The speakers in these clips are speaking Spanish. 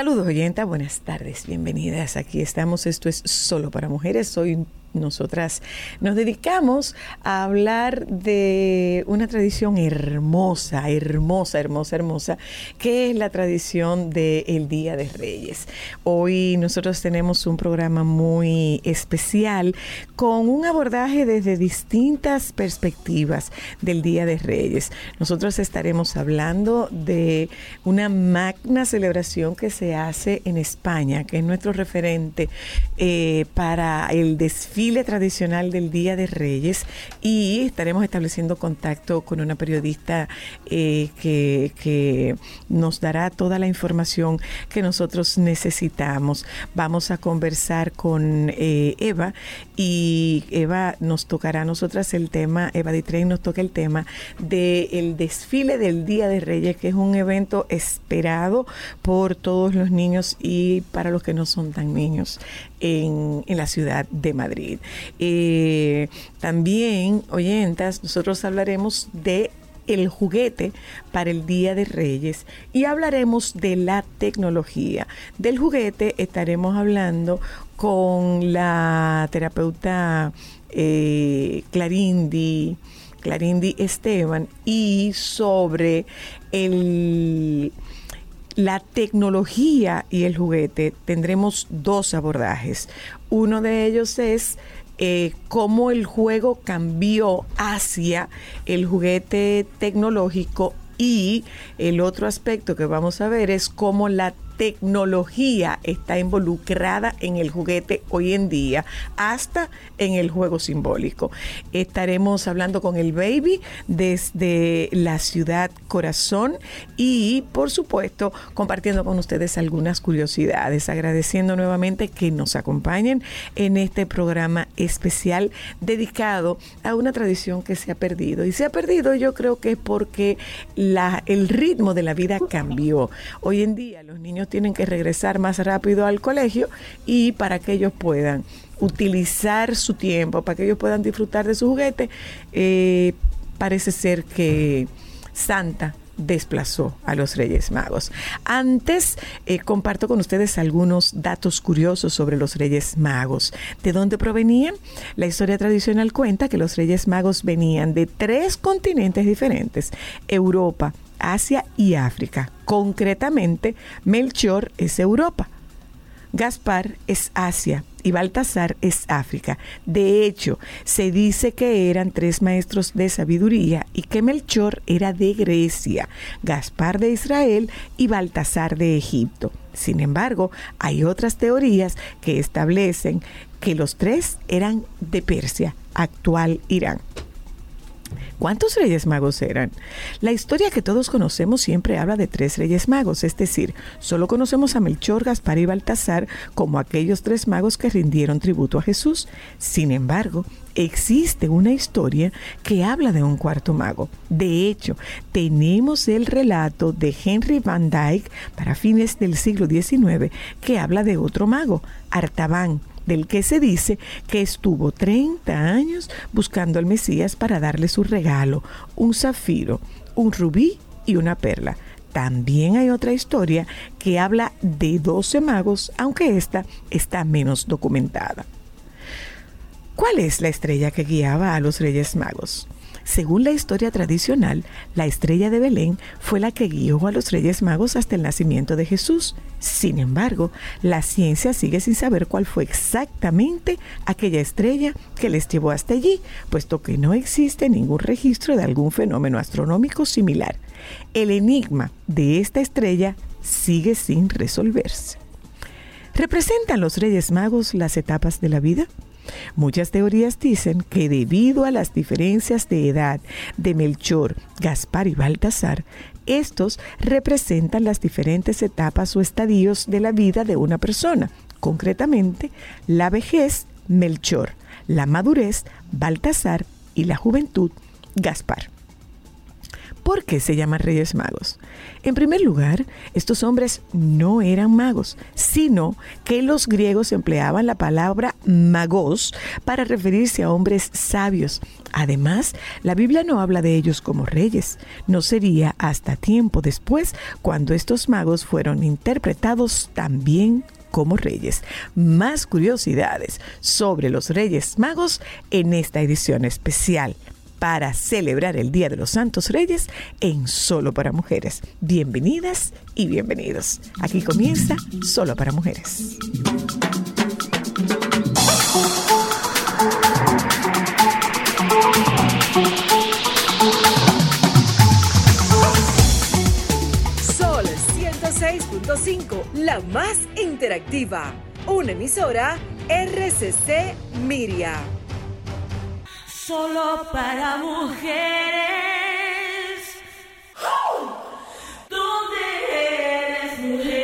Saludos oyenta, buenas tardes, bienvenidas. Aquí estamos, esto es solo para mujeres. Soy nosotras nos dedicamos a hablar de una tradición hermosa, hermosa, hermosa, hermosa, que es la tradición del Día de Reyes. Hoy nosotros tenemos un programa muy especial con un abordaje desde distintas perspectivas del Día de Reyes. Nosotros estaremos hablando de una magna celebración que se hace en España, que es nuestro referente eh, para el desfile tradicional del Día de Reyes y estaremos estableciendo contacto con una periodista eh, que, nos dará toda la información que nosotros necesitamos. Vamos a conversar con eh, Eva y Eva nos tocará a nosotras el tema, Eva Ditrein nos toca el tema del desfile del Día de Reyes, que es un evento esperado por todos los niños y para los que no son tan niños en, la ciudad de Madrid. Eh, también, oyentas, nosotros hablaremos de el juguete para el Día de Reyes y hablaremos de la tecnología. Del juguete estaremos hablando con la terapeuta eh, Clarindi, Clarindi Esteban y sobre el la tecnología y el juguete tendremos dos abordajes. Uno de ellos es eh, cómo el juego cambió hacia el juguete tecnológico y el otro aspecto que vamos a ver es cómo la tecnología está involucrada en el juguete hoy en día, hasta en el juego simbólico. Estaremos hablando con el baby desde la ciudad Corazón y, por supuesto, compartiendo con ustedes algunas curiosidades, agradeciendo nuevamente que nos acompañen en este programa especial dedicado a una tradición que se ha perdido. Y se ha perdido yo creo que es porque la, el ritmo de la vida cambió. Hoy en día los niños tienen que regresar más rápido al colegio y para que ellos puedan utilizar su tiempo, para que ellos puedan disfrutar de su juguete, eh, parece ser que Santa desplazó a los Reyes Magos. Antes eh, comparto con ustedes algunos datos curiosos sobre los Reyes Magos. ¿De dónde provenían? La historia tradicional cuenta que los Reyes Magos venían de tres continentes diferentes, Europa, Asia y África. Concretamente, Melchor es Europa, Gaspar es Asia y Baltasar es África. De hecho, se dice que eran tres maestros de sabiduría y que Melchor era de Grecia, Gaspar de Israel y Baltasar de Egipto. Sin embargo, hay otras teorías que establecen que los tres eran de Persia, actual Irán. ¿Cuántos reyes magos eran? La historia que todos conocemos siempre habla de tres reyes magos, es decir, solo conocemos a Melchor, Gaspar y Baltasar como aquellos tres magos que rindieron tributo a Jesús. Sin embargo, existe una historia que habla de un cuarto mago. De hecho, tenemos el relato de Henry Van Dyke para fines del siglo XIX que habla de otro mago, Artaban, del que se dice que estuvo 30 años buscando al Mesías para darle su regalo, un zafiro, un rubí y una perla. También hay otra historia que habla de 12 magos, aunque esta está menos documentada. ¿Cuál es la estrella que guiaba a los Reyes Magos? Según la historia tradicional, la estrella de Belén fue la que guió a los Reyes Magos hasta el nacimiento de Jesús. Sin embargo, la ciencia sigue sin saber cuál fue exactamente aquella estrella que les llevó hasta allí, puesto que no existe ningún registro de algún fenómeno astronómico similar. El enigma de esta estrella sigue sin resolverse. ¿Representan los Reyes Magos las etapas de la vida? Muchas teorías dicen que debido a las diferencias de edad de Melchor, Gaspar y Baltasar, estos representan las diferentes etapas o estadios de la vida de una persona, concretamente la vejez, Melchor, la madurez, Baltasar y la juventud, Gaspar. ¿Por qué se llaman Reyes Magos? En primer lugar, estos hombres no eran magos, sino que los griegos empleaban la palabra magos para referirse a hombres sabios. Además, la Biblia no habla de ellos como reyes. No sería hasta tiempo después cuando estos magos fueron interpretados también como reyes. Más curiosidades sobre los Reyes Magos en esta edición especial para celebrar el Día de los Santos Reyes en Solo para Mujeres. Bienvenidas y bienvenidos. Aquí comienza Solo para Mujeres. Sol 106.5, la más interactiva. Una emisora RCC Miria. Solo para mujeres. ¿Dónde eres mujer?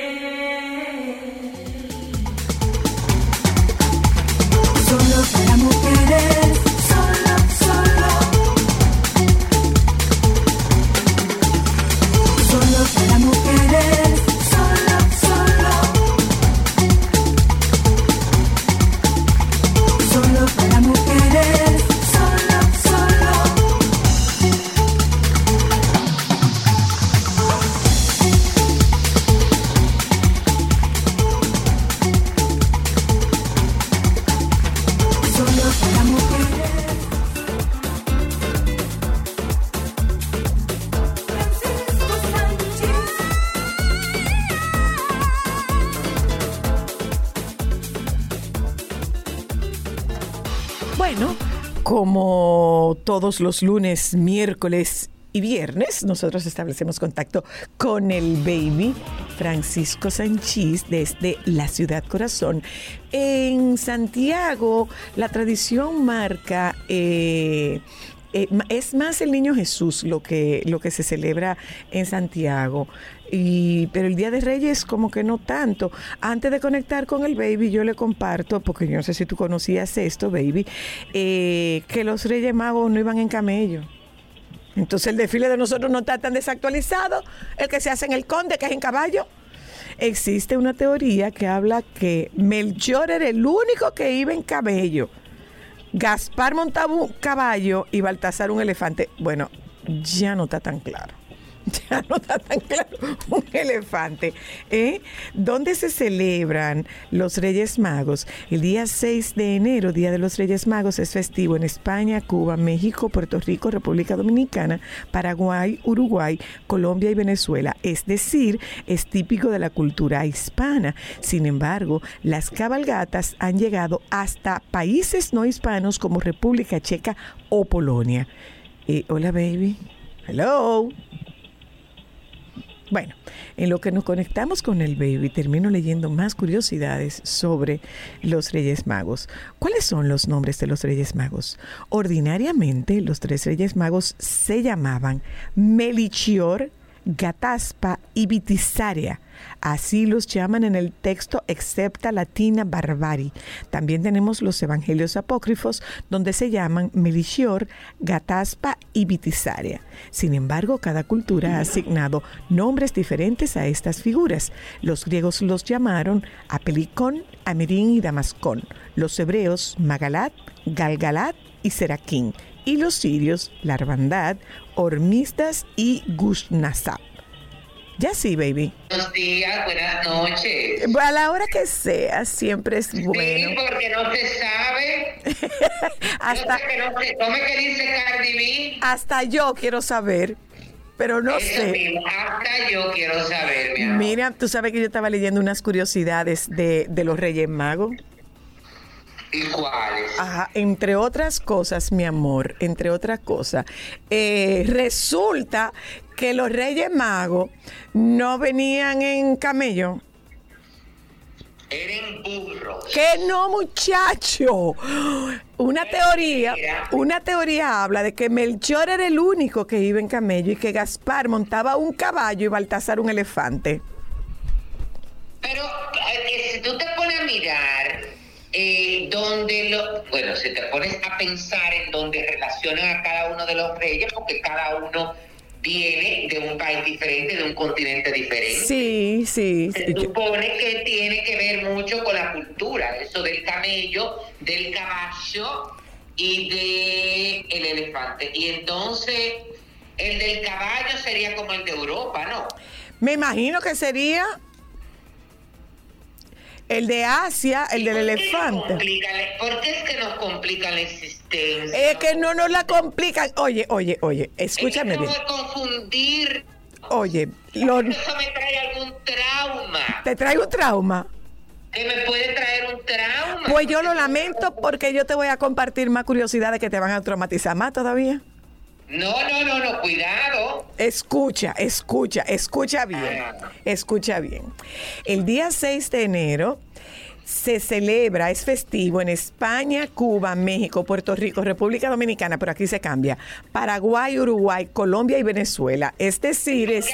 Como todos los lunes, miércoles y viernes, nosotros establecemos contacto con el baby Francisco Sanchís desde la ciudad corazón. En Santiago, la tradición marca... eh, eh, es más el niño Jesús lo que, lo que se celebra en Santiago. Y, pero el Día de Reyes como que no tanto. Antes de conectar con el baby, yo le comparto, porque yo no sé si tú conocías esto, baby, eh, que los Reyes Magos no iban en camello. Entonces el desfile de nosotros no está tan desactualizado. El que se hace en el Conde, que es en caballo. Existe una teoría que habla que Melchor era el único que iba en camello. Gaspar montaba un caballo y Baltasar un elefante. Bueno, ya no está tan claro. Ya no está tan claro un elefante. ¿eh? ¿Dónde se celebran los Reyes Magos? El día 6 de enero, Día de los Reyes Magos, es festivo en España, Cuba, México, Puerto Rico, República Dominicana, Paraguay, Uruguay, Colombia y Venezuela. Es decir, es típico de la cultura hispana. Sin embargo, las cabalgatas han llegado hasta países no hispanos como República Checa o Polonia. Eh, hola, baby. Hello. Bueno, en lo que nos conectamos con el baby, termino leyendo más curiosidades sobre los Reyes Magos. ¿Cuáles son los nombres de los Reyes Magos? Ordinariamente, los tres Reyes Magos se llamaban Melichior, Gataspa y Vitisaria. Así los llaman en el texto excepta latina barbari. También tenemos los evangelios apócrifos donde se llaman Melchior, Gataspa y Vitisaria. Sin embargo, cada cultura ha asignado nombres diferentes a estas figuras. Los griegos los llamaron Apelicón, Amirín y Damascón. Los hebreos Magalat, Galgalat y Seraquín. Y los sirios Larvandad, Hormisdas y Gushnasab. Ya sí, baby. Buenos días, buenas noches. A la hora que sea, siempre es bueno. Sí, porque no se sabe. Hasta, No sé que no. ¿Cómo es que dice Cardi B? hasta yo quiero saber, pero no Eso sé. mismo, hasta yo quiero saber, mi amor. Mira, tú sabes que yo estaba leyendo unas curiosidades de, de los Reyes Magos. ¿Y cuáles? Ajá, entre otras cosas, mi amor, entre otras cosas, eh, resulta que los Reyes Magos no venían en camello. Eran burros. Que no, muchacho. Una teoría, una teoría habla de que Melchor era el único que iba en camello y que Gaspar montaba un caballo y Baltasar un elefante. Pero eh, si tú te pones a mirar eh, donde lo, bueno, si te pones a pensar en donde relacionan a cada uno de los reyes, porque cada uno viene de un país diferente, de un continente diferente. Sí, sí. Se sí, supone que tiene que ver mucho con la cultura, eso del camello, del caballo y de el elefante. Y entonces el del caballo sería como el de Europa, ¿no? Me imagino que sería el de Asia, el ¿Y del elefante. ¿Por qué es que nos complican la existencia? Es que no nos la complican. Oye, oye, oye, escúchame es que bien. no a confundir. Oye, lo- Eso me trae algún trauma. te traigo un trauma. Que me puede traer un trauma. Pues yo lo lamento porque yo te voy a compartir más curiosidades que te van a traumatizar más todavía. No, no, no, no, cuidado. Escucha, escucha, escucha bien, escucha bien. El día 6 de enero se celebra, es festivo en España, Cuba, México, Puerto Rico, República Dominicana, pero aquí se cambia, Paraguay, Uruguay, Colombia y Venezuela. Es decir, es...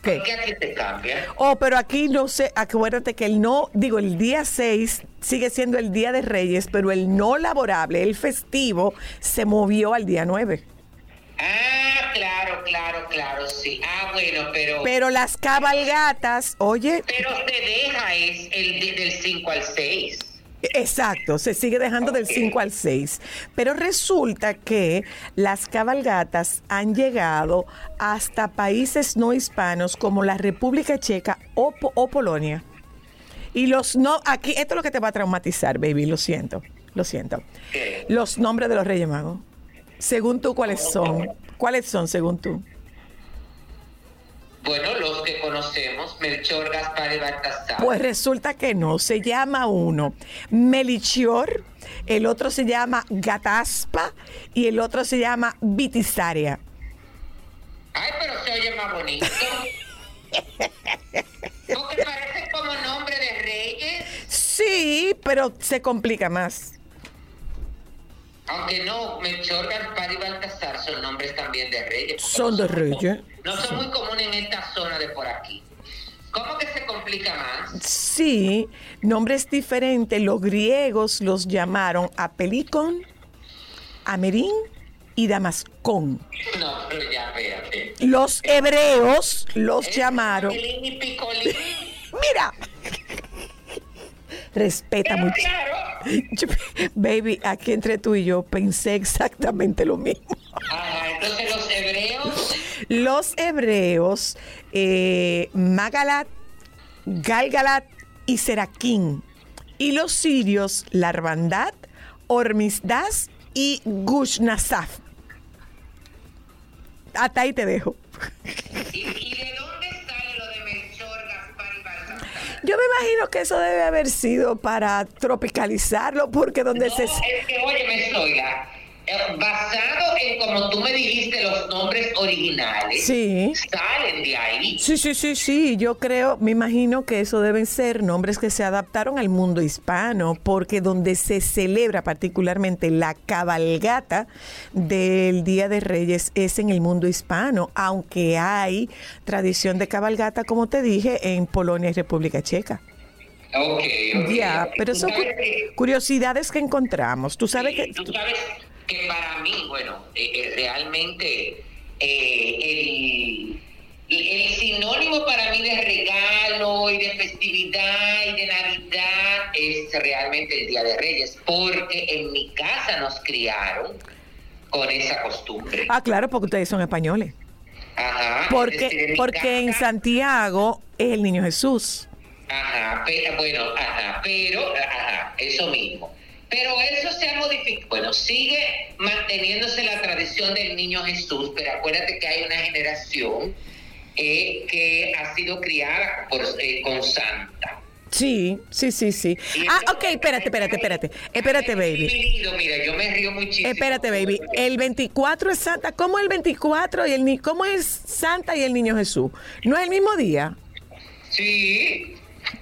¿Qué? ¿Por qué aquí te cambia? Oh, pero aquí no sé, acuérdate que el no, digo, el día 6 sigue siendo el día de Reyes, pero el no laborable, el festivo, se movió al día 9. Ah, claro, claro, claro, sí. Ah, bueno, pero... Pero las cabalgatas, oye, Pero se deja es el de- del 5 al 6. Exacto, se sigue dejando del Ok. 5 al 6. Pero resulta que las cabalgatas han llegado hasta países no hispanos como la República Checa o, o Polonia. Y los no, aquí, esto es lo que te va a traumatizar, baby, lo siento, lo siento. Los nombres de los Reyes Magos. Según tú, ¿cuáles son? ¿Cuáles son según tú? Bueno, los que conocemos, Melchor, Gaspar y Baltasar. Pues resulta que no, se llama uno Melichior, el otro se llama Gataspa y el otro se llama Vitisaria. Ay, pero se oye más bonito. Porque parece como nombre de reyes. Sí, pero se complica más. Aunque no, Melchor, Gaspar y Baltasar son nombres también de reyes. Son de reyes. No son muy comunes en esta zona de por aquí. ¿Cómo que se complica más? Sí, nombres diferentes. Los griegos los llamaron Apelicon, Amerin y Damascón. No, pero ya, espérate. Los hebreos los llamaron. Pelín y Picolín. Mira, respeta mucho. claro. Yo- baby, aquí entre tú y yo pensé exactamente lo mismo. Ajá, entonces los hebreos. Los hebreos, eh, Magalat, Galgalat y Seraquín. Y los sirios, Larvandad, Hormisdas y Gushnasaf. Hasta ahí te dejo. ¿Y, y Yo me imagino que eso debe haber sido para tropicalizarlo, porque donde No, se... es que, óyeme, Zoila, eh, basado en como tú me dijiste los nombres originales, Sí. salen de ahí. Sí, sí, sí, sí, yo creo, me imagino que eso deben ser nombres que se adaptaron al mundo hispano, porque donde se celebra particularmente la cabalgata del Día de Reyes es en el mundo hispano, aunque hay tradición de cabalgata, como te dije, en Polonia y República Checa. Ok, ok. Ya, pero son curiosidades que encontramos. Tú sabes sí, que... Tú sabes que para mí, bueno, eh, eh, realmente eh, el, el sinónimo para mí de regalo y de festividad y de Navidad es realmente el Día de Reyes, porque en mi casa nos criaron con esa costumbre. Ah, claro, porque ustedes son españoles. Ajá. decir, Porque, en porque en Santiago es el niño Jesús. Ajá, pero, bueno, ajá, pero, ajá, eso mismo. Pero eso se ha modificado. Bueno, sigue manteniéndose la tradición del niño Jesús, pero acuérdate que hay una generación eh, que ha sido criada por, eh, con Santa. Sí, sí, sí, sí. Ah, ok, espérate, espérate, espérate. Espérate, baby. Mira, yo me río muchísimo. Espérate, baby. El 24 es Santa. ¿Cómo el 24 y el ni cómo es Santa y el Niño Jesús? ¿No es el mismo día? Sí,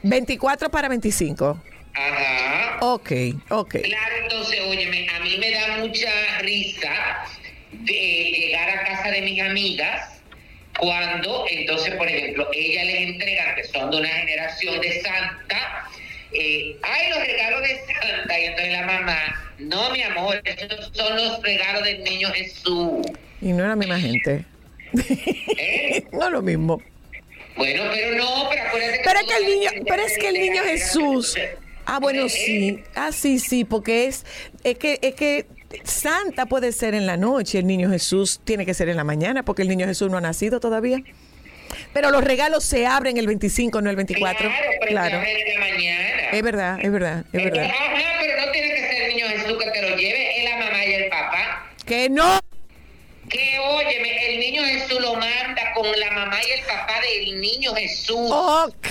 24 para 25. Ajá. Ok, ok. Claro, entonces, óyeme, a mí me da mucha risa de llegar a casa de mis amigas cuando, entonces, por ejemplo, ellas les entregan, que son de una generación de Santa, eh, ay, los regalos de Santa, y entonces la mamá, no, mi amor, esos son los regalos del niño Jesús. Y no es la misma gente. ¿Eh? no es lo mismo. Bueno, pero no, pero acuérdate que Pero que el niño, pero es que el niño Jesús. Ah, bueno, Eh, sí. Ah, sí, sí, porque es, es que, es que Santa puede ser en la noche, el niño Jesús tiene que ser en la mañana, porque el niño Jesús no ha nacido todavía. Pero los regalos se abren el 25, no el 24. Claro, pero Claro. se abre en la mañana. Es verdad, es verdad, es verdad. Ajá, pero no tiene que ser el niño Jesús que te lo lleve, es la mamá y el papá. Que no. Que óyeme, el niño Jesús lo manda con la mamá y el papá del niño Jesús, Ok,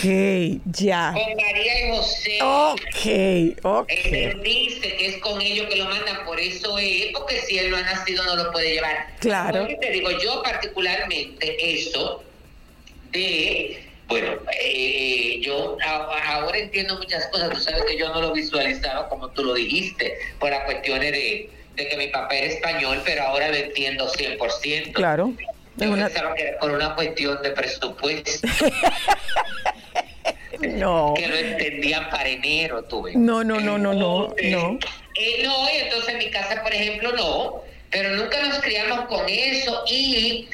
ya. con María y José. Ok, ok. Él dice que es con ellos que lo mandan, por eso es, porque si él no ha nacido no lo puede llevar. Claro. Te digo, yo particularmente eso de, bueno, eh, yo ahora entiendo muchas cosas, tú sabes que yo no lo visualizaba como tú lo dijiste, por las cuestiones de, de que mi papá era español, pero ahora lo entiendo 100%. Claro. Yo una- pensaba que era por una cuestión de presupuesto, No. que lo entendían para enero, tuve. No, no, no, no, no, no. Eh, no, y entonces en mi casa, por ejemplo, no, pero nunca nos criamos con eso y,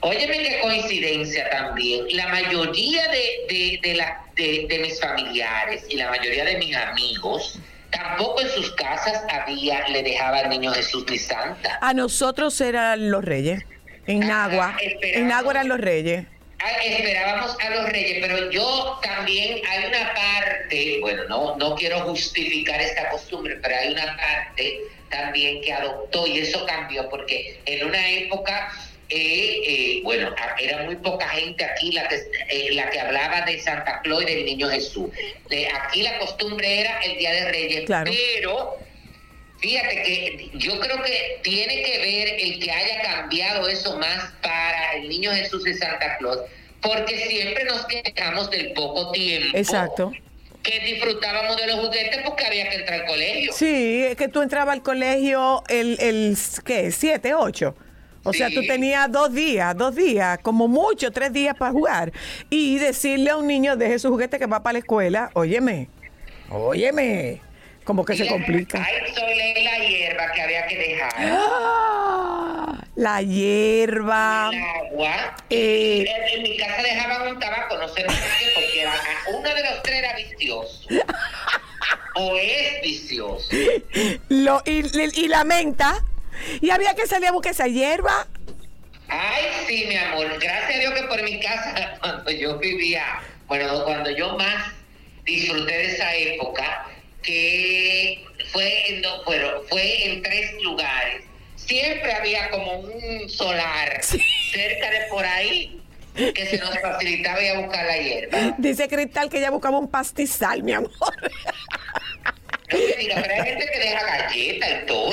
óyeme qué coincidencia también, la mayoría de, de, de, la, de, de mis familiares y la mayoría de mis amigos, tampoco en sus casas había, le dejaba al niño Jesús ni Santa. A nosotros eran los reyes. En Ah, Nagua. En Nagua eran los reyes. Ah, esperábamos a los reyes, pero yo también hay una parte, bueno, no, no quiero justificar esta costumbre, pero hay una parte también que adoptó y eso cambió porque en una época, eh, eh, bueno, era muy poca gente aquí la que, eh, la que hablaba de Santa Claus y del Niño Jesús. Aquí la costumbre era el Día de Reyes, Claro. pero Fíjate que yo creo que tiene que ver el que haya cambiado eso más para el niño Jesús y Santa Claus, porque siempre nos quejamos del poco tiempo Exacto. que disfrutábamos de los juguetes porque había que entrar al colegio. Sí, es que tú entrabas al colegio el, el ¿qué? ¿Siete, ocho? O sea, Sí. tú tenías dos días, dos días, como mucho, tres días para jugar. Y decirle a un niño, deje su juguete que va para la escuela, óyeme, óyeme, como que se complica. Ay, soy la hierba que había que dejar. Ah, la hierba. El agua. Eh. En, en mi casa dejaban un tabaco, no sé por qué, porque era- uno de los tres era vicioso. o es vicioso. Lo, y, y la menta. Y había que salir a buscar esa hierba. Ay, sí, mi amor. Gracias a Dios que por mi casa, cuando yo vivía, bueno, cuando yo más disfruté de esa época, que fue en, dos- fueron- fue en tres lugares. Siempre había como un solar cerca de por ahí que se nos facilitaba ir a buscar la hierba. Dice Cristal que ella buscaba un pastizal, mi amor. Pero hay gente que deja galletas y todo.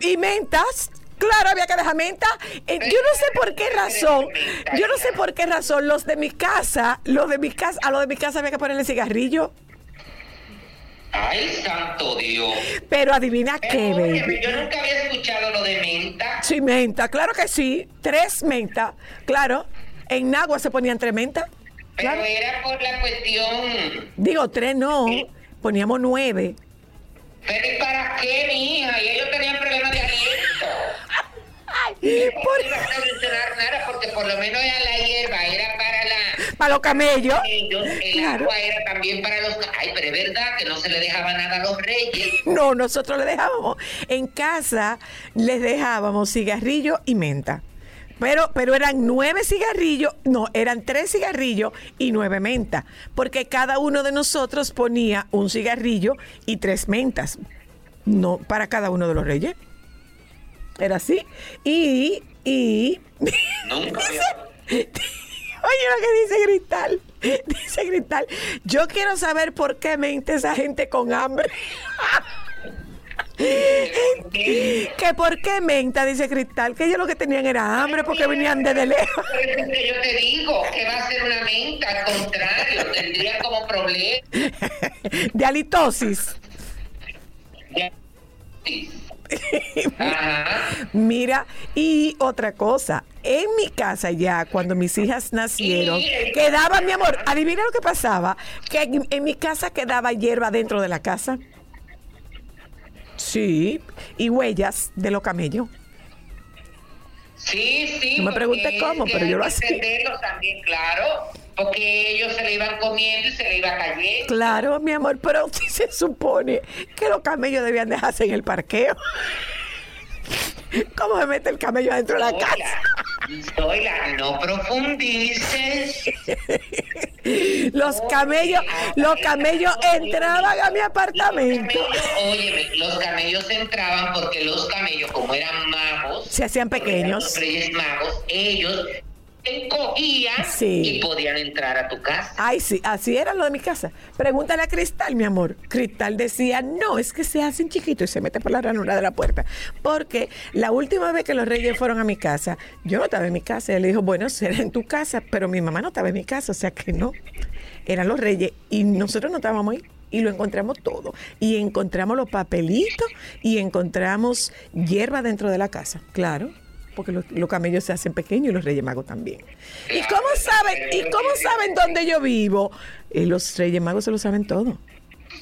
Y mentas. Claro, había que dejar menta. Eh, yo no sé por qué razón, yo no sé por qué razón los de mi casa, los de mi casa, a los de mi casa había que ponerle cigarrillo. Ay, santo Dios. Pero adivina qué, Pero, óyeme, baby. yo nunca había escuchado lo de menta. Sí, menta, claro que sí. Tres menta, claro. En Nagua se ponían tres menta. Pero Claro. era por la cuestión. Digo, tres no, poníamos nueve. Pero ¿y para qué, mi hija? Y ellos tenían problemas de aliento. Por- No iba a solucionar nada porque por lo menos era la hierba, era para la. para los camellos. Ellos, el Claro. agua era también para los. Ay, pero es verdad que no se le dejaba nada a los reyes. No, nosotros le dejábamos. En casa les dejábamos cigarrillo y menta. Pero, pero eran nueve cigarrillos, no, eran tres cigarrillos y nueve menta. Porque cada uno de nosotros ponía un cigarrillo y tres mentas. No, para cada uno de los reyes. Era así. Y, y. Nunca Dice- Oye lo que dice Cristal. Dice Cristal, yo quiero saber por qué mente esa gente con hambre. que por qué menta, dice Cristal, que ellos lo que tenían era hambre porque venían desde lejos. Yo te digo que va a ser una menta, al contrario, tendría como problema. de halitosis. Ajá. Mira, y otra cosa, en mi casa ya, cuando mis hijas nacieron, quedaba, mi amor, adivina lo que pasaba, que en, en mi casa quedaba hierba dentro de la casa. Sí, y huellas de los camellos. Sí, sí. No me pregunte cómo, pero yo lo hacía. también, claro, porque ellos se le iban comiendo y se le iba cayendo. Claro, mi amor, pero sí se supone que los camellos debían dejarse en el parqueo. ¿Cómo se mete el camello adentro de la casa? Zoila, no profundices. Los camellos, los camellos entraban a mi apartamento. óyeme, los camellos entraban porque los camellos, como eran magos, Se hacían pequeños. los reyes magos, ellos encogían Sí. y podían entrar a tu casa. Ay, sí, así era lo de mi casa. Pregúntale a Cristal, mi amor. Cristal decía, no, es que se hacen chiquitos y se mete por la ranura de la puerta. Porque la última vez que los reyes fueron a mi casa, yo no estaba en mi casa. Él le dijo, bueno, será en tu casa, pero mi mamá no estaba en mi casa, o sea que no. Eran los reyes y nosotros no estábamos ahí. Y lo encontramos todo. Y encontramos los papelitos y encontramos hierba dentro de la casa. Claro. Porque los, los camellos se hacen pequeños y los reyes magos también. ¿Y cómo saben? ¿Y cómo saben dónde yo vivo? Eh, los reyes magos se lo saben todo.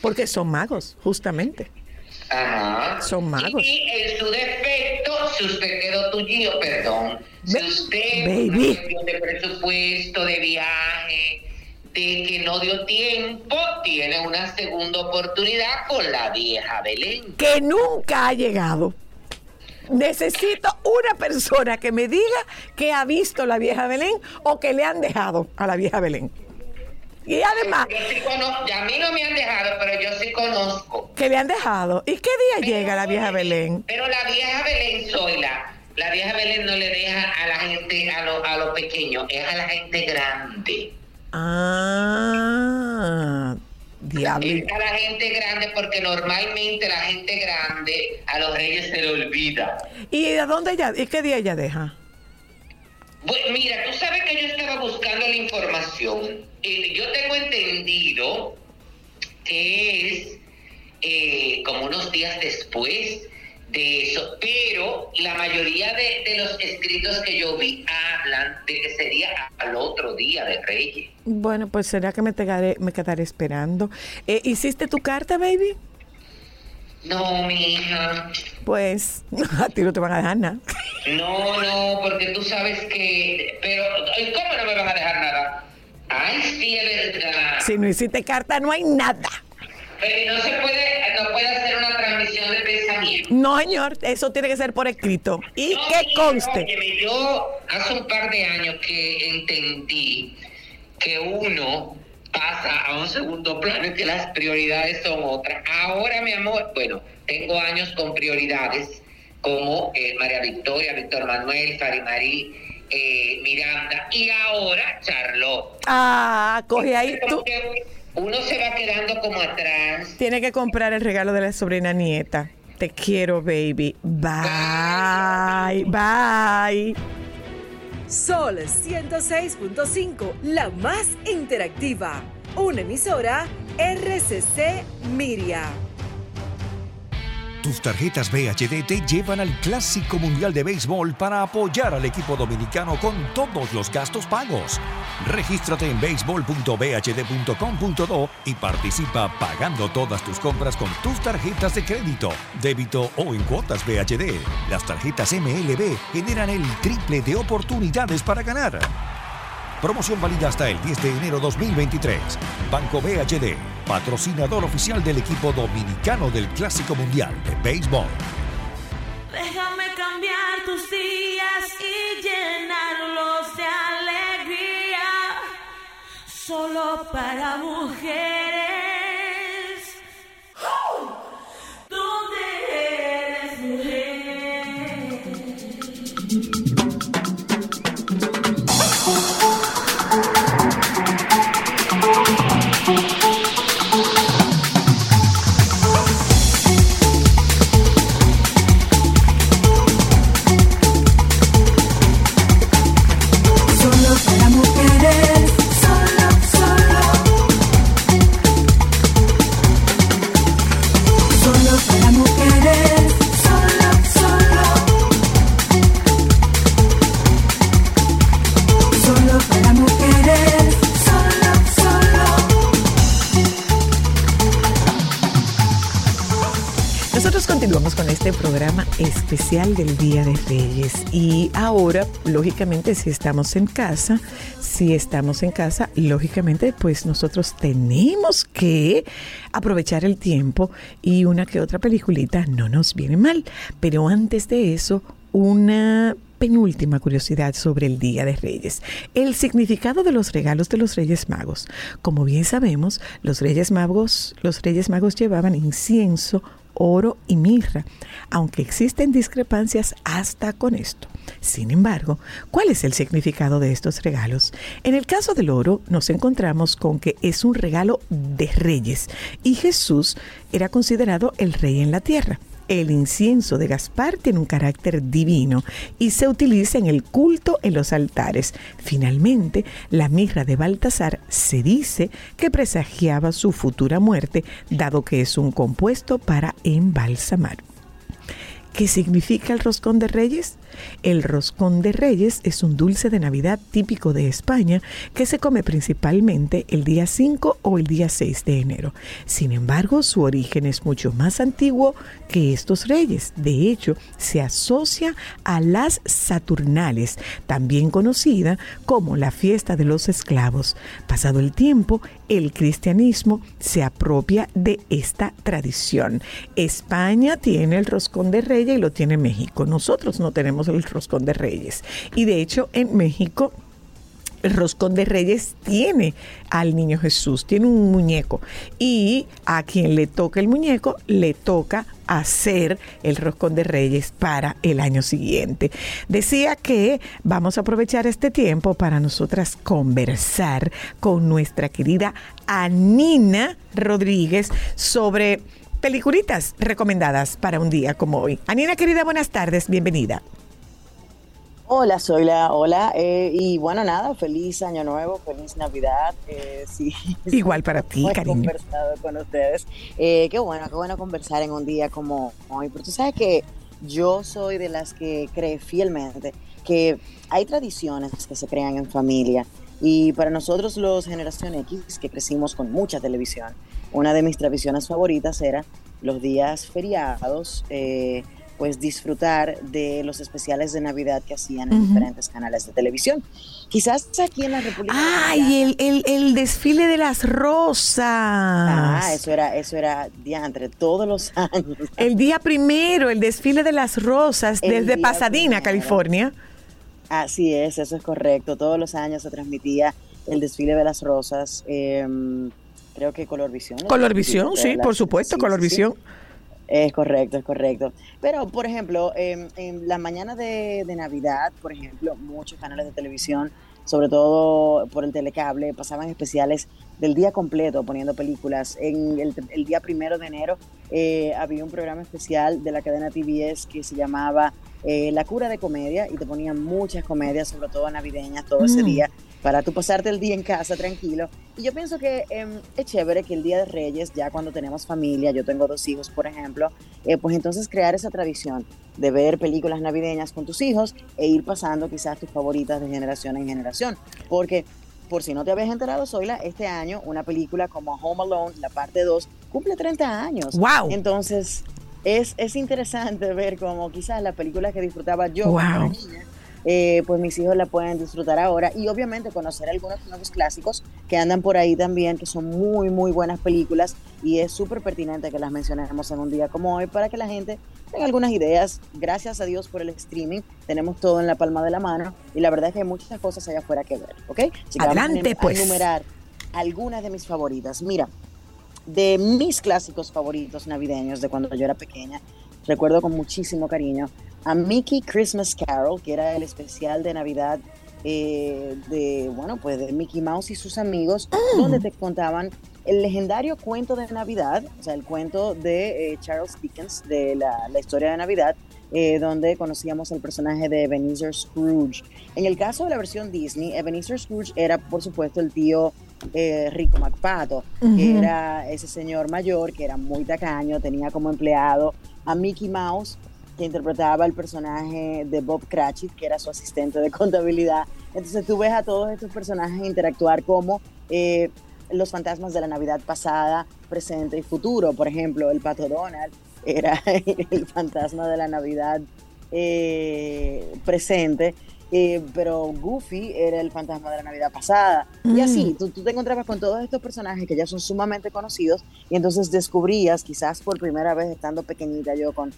Porque son magos, justamente. Ajá. Son magos. Y en su defecto, si usted quedó tullido, perdón, si usted baby. de presupuesto, de viaje, de que no dio tiempo, tiene una segunda oportunidad con la vieja Belén. Que nunca ha llegado. Necesito una persona que me diga que ha visto la vieja Belén o que le han dejado a la vieja Belén. Y además, Yo sí conozco, a mí no me han dejado, pero yo sí conozco. que le han dejado. ¿Y qué día llega la vieja Belén? Pero la vieja Belén, Zoila, la vieja Belén no le deja a la gente, a los a lo pequeños, es a la gente grande. Ah, diablo. Es a la gente grande porque normalmente la gente grande a los reyes se le olvida. ¿Y a dónde ella? ¿Y qué día ella deja? Bueno, mira, tú sabes que yo estaba buscando la información. Eh, yo tengo entendido que es eh, como unos días después de eso, pero la mayoría de, de los escritos que yo vi hablan de que sería al otro día de Reyes. Bueno, pues será que me, quedaré, me quedaré esperando. Eh, ¿Hiciste tu carta, baby? No, mi hija. Pues a ti no te van a dejar nada. No, no, porque tú sabes que... Pero, ¿cómo no me van a dejar nada? Ay, sí, es verdad. Si no hiciste carta, no hay nada. Pero no se puede, no puede hacer una transmisión de pensamiento. No, señor, eso tiene que ser por escrito. Y No, que conste. óyeme, yo hace un par de años que entendí que uno pasa a un segundo plano y que las prioridades son otras. Ahora, mi amor, bueno, tengo años con prioridades como eh, María Victoria, Víctor Manuel, Farimarí, eh, Miranda y ahora Charlotte. Ah, coge ahí. Tú que uno se va quedando como atrás. tienes que comprar el regalo de la sobrina nieta. Te quiero, baby. Bye. Bye. Sol 106.5, la más interactiva. Una emisora RCC Miria. Tus tarjetas VHD te llevan al Clásico Mundial de Béisbol para apoyar al equipo dominicano con todos los gastos pagos. Regístrate en béisbol.bhd.com.do y participa pagando todas tus compras con tus tarjetas de crédito, débito o en cuotas VHD. Las tarjetas MLB generan el triple de oportunidades para ganar. Promoción válida hasta el 10 de enero 2023. Banco BHD, patrocinador oficial del equipo dominicano del Clásico Mundial de Béisbol. Déjame cambiar tus días y llenarlos de alegría. Solo para mujeres. Especial del Día de Reyes. Y ahora, lógicamente, si estamos en casa, si estamos en casa, lógicamente, pues nosotros tenemos que aprovechar el tiempo y una que otra peliculita no nos viene mal. Pero antes de eso, una penúltima curiosidad sobre el Día de Reyes. El significado de los regalos de los Reyes Magos. Como bien sabemos, los Reyes Magos, los Reyes Magos llevaban incienso, oro y mirra, aunque existen discrepancias hasta con esto. Sin embargo, ¿cuál es el significado de estos regalos? En el caso del oro, nos encontramos con que es un regalo de reyes y Jesús era considerado el rey en la tierra. El incienso de Gaspar tiene un carácter divino y se utiliza en el culto en los altares. Finalmente, la mirra de Baltasar se dice que presagiaba su futura muerte, dado que es un compuesto para embalsamar. ¿Qué significa el roscón de reyes? El roscón de reyes es un dulce de Navidad típico de España que se come principalmente el día 5 o el día 6 de enero. Sin embargo, su origen es mucho más antiguo que estos reyes. De hecho, se asocia a las Saturnales, también conocida como la fiesta de los esclavos. Pasado el tiempo, el cristianismo se apropia de esta tradición. España tiene el roscón de reyes y lo tiene México. Nosotros no tenemos el roscón de reyes. Y de hecho, en México el roscón de reyes tiene al niño Jesús, tiene un muñeco. Y a quien le toca el muñeco, le toca hacer el roscón de reyes para el año siguiente. Decía que vamos a aprovechar este tiempo para nosotras conversar con nuestra querida Anina Rodríguez sobre peliculitas recomendadas para un día como hoy. Anina, querida, buenas tardes, bienvenida. Hola, soy la hola. eh, y bueno, nada, feliz año nuevo, feliz Navidad. eh, sí, Igual para ti, he cariño. conversado con ustedes. Eh, qué bueno, qué bueno conversar en un día como hoy. Pero tú sabes que yo soy de las que cree fielmente que hay tradiciones que se crean en familia. Y para nosotros los generación X, que crecimos con mucha televisión, una de mis tradiciones favoritas era los días feriados, eh, pues disfrutar de los especiales de Navidad que hacían en Ujú. diferentes canales de televisión. Quizás aquí en la República Ay, el, el, el desfile de las rosas. Ah, eso era, eso era diantre, todos los años. El día primero, el desfile de las rosas El desde Pasadena, primero. California. Así es, eso es correcto. Todos los años se transmitía el desfile de las rosas. eh, creo que Colorvisión. Colorvisión, sí, por supuesto, sí, Colorvisión. sí. Es correcto, es correcto. Pero, por ejemplo, en, en la mañana de, de Navidad, por ejemplo, muchos canales de televisión, sobre todo por el telecable, pasaban especiales del día completo poniendo películas. En el, el día primero de enero eh, había un programa especial de la cadena TBS que se llamaba eh, La cura de comedia y te ponían muchas comedias, sobre todo navideñas, todo ese Mm. día para tú pasarte el día en casa tranquilo. Y yo pienso que em, es chévere que el Día de Reyes, ya cuando tenemos familia, yo tengo dos hijos, por ejemplo, eh, pues entonces crear esa tradición de ver películas navideñas con tus hijos e ir pasando quizás tus favoritas de generación en generación. Porque, por si no te habías enterado, Zoila, este año una película como Home Alone, la parte 2, cumple 30 años. ¡Wow! Entonces, es, es interesante ver cómo quizás la película que disfrutaba yo Wow. niña, eh, pues mis hijos la pueden disfrutar ahora y obviamente conocer algunos nuevos clásicos que andan por ahí también, que son muy, muy buenas películas y es súper pertinente que las mencionemos en un día como hoy para que la gente tenga algunas ideas. Gracias a Dios por el streaming, tenemos todo en la palma de la mano y la verdad es que hay muchas cosas allá afuera que ver, ¿ok? Así que Adelante, a pues. enumerar algunas de mis favoritas. Mira, de mis clásicos favoritos navideños de cuando yo era pequeña, recuerdo con muchísimo cariño a Mickey Christmas Carol, que era el especial de Navidad eh, de, bueno, pues de Mickey Mouse y sus amigos, donde te contaban el legendario cuento de Navidad, o sea, el cuento de eh, Charles Dickens, de la, la historia de Navidad, eh, donde conocíamos el personaje de Ebenezer Scrooge. En el caso de la versión Disney, Ebenezer Scrooge era, por supuesto, el tío eh, Rico MacPato, que Ujú. era ese señor mayor que era muy tacaño, tenía como empleado a Mickey Mouse, que interpretaba el personaje de Bob Cratchit, que era su asistente de contabilidad. Entonces tú ves a todos estos personajes interactuar como eh, los fantasmas de la Navidad pasada, presente y futuro. Por ejemplo, el pato Donald era el fantasma de la Navidad eh, presente, eh, pero Goofy era el fantasma de la Navidad pasada. Y Mm. así, tú, tú te encontrabas con todos estos personajes que ya son sumamente conocidos y entonces descubrías, quizás por primera vez estando pequeñita yo con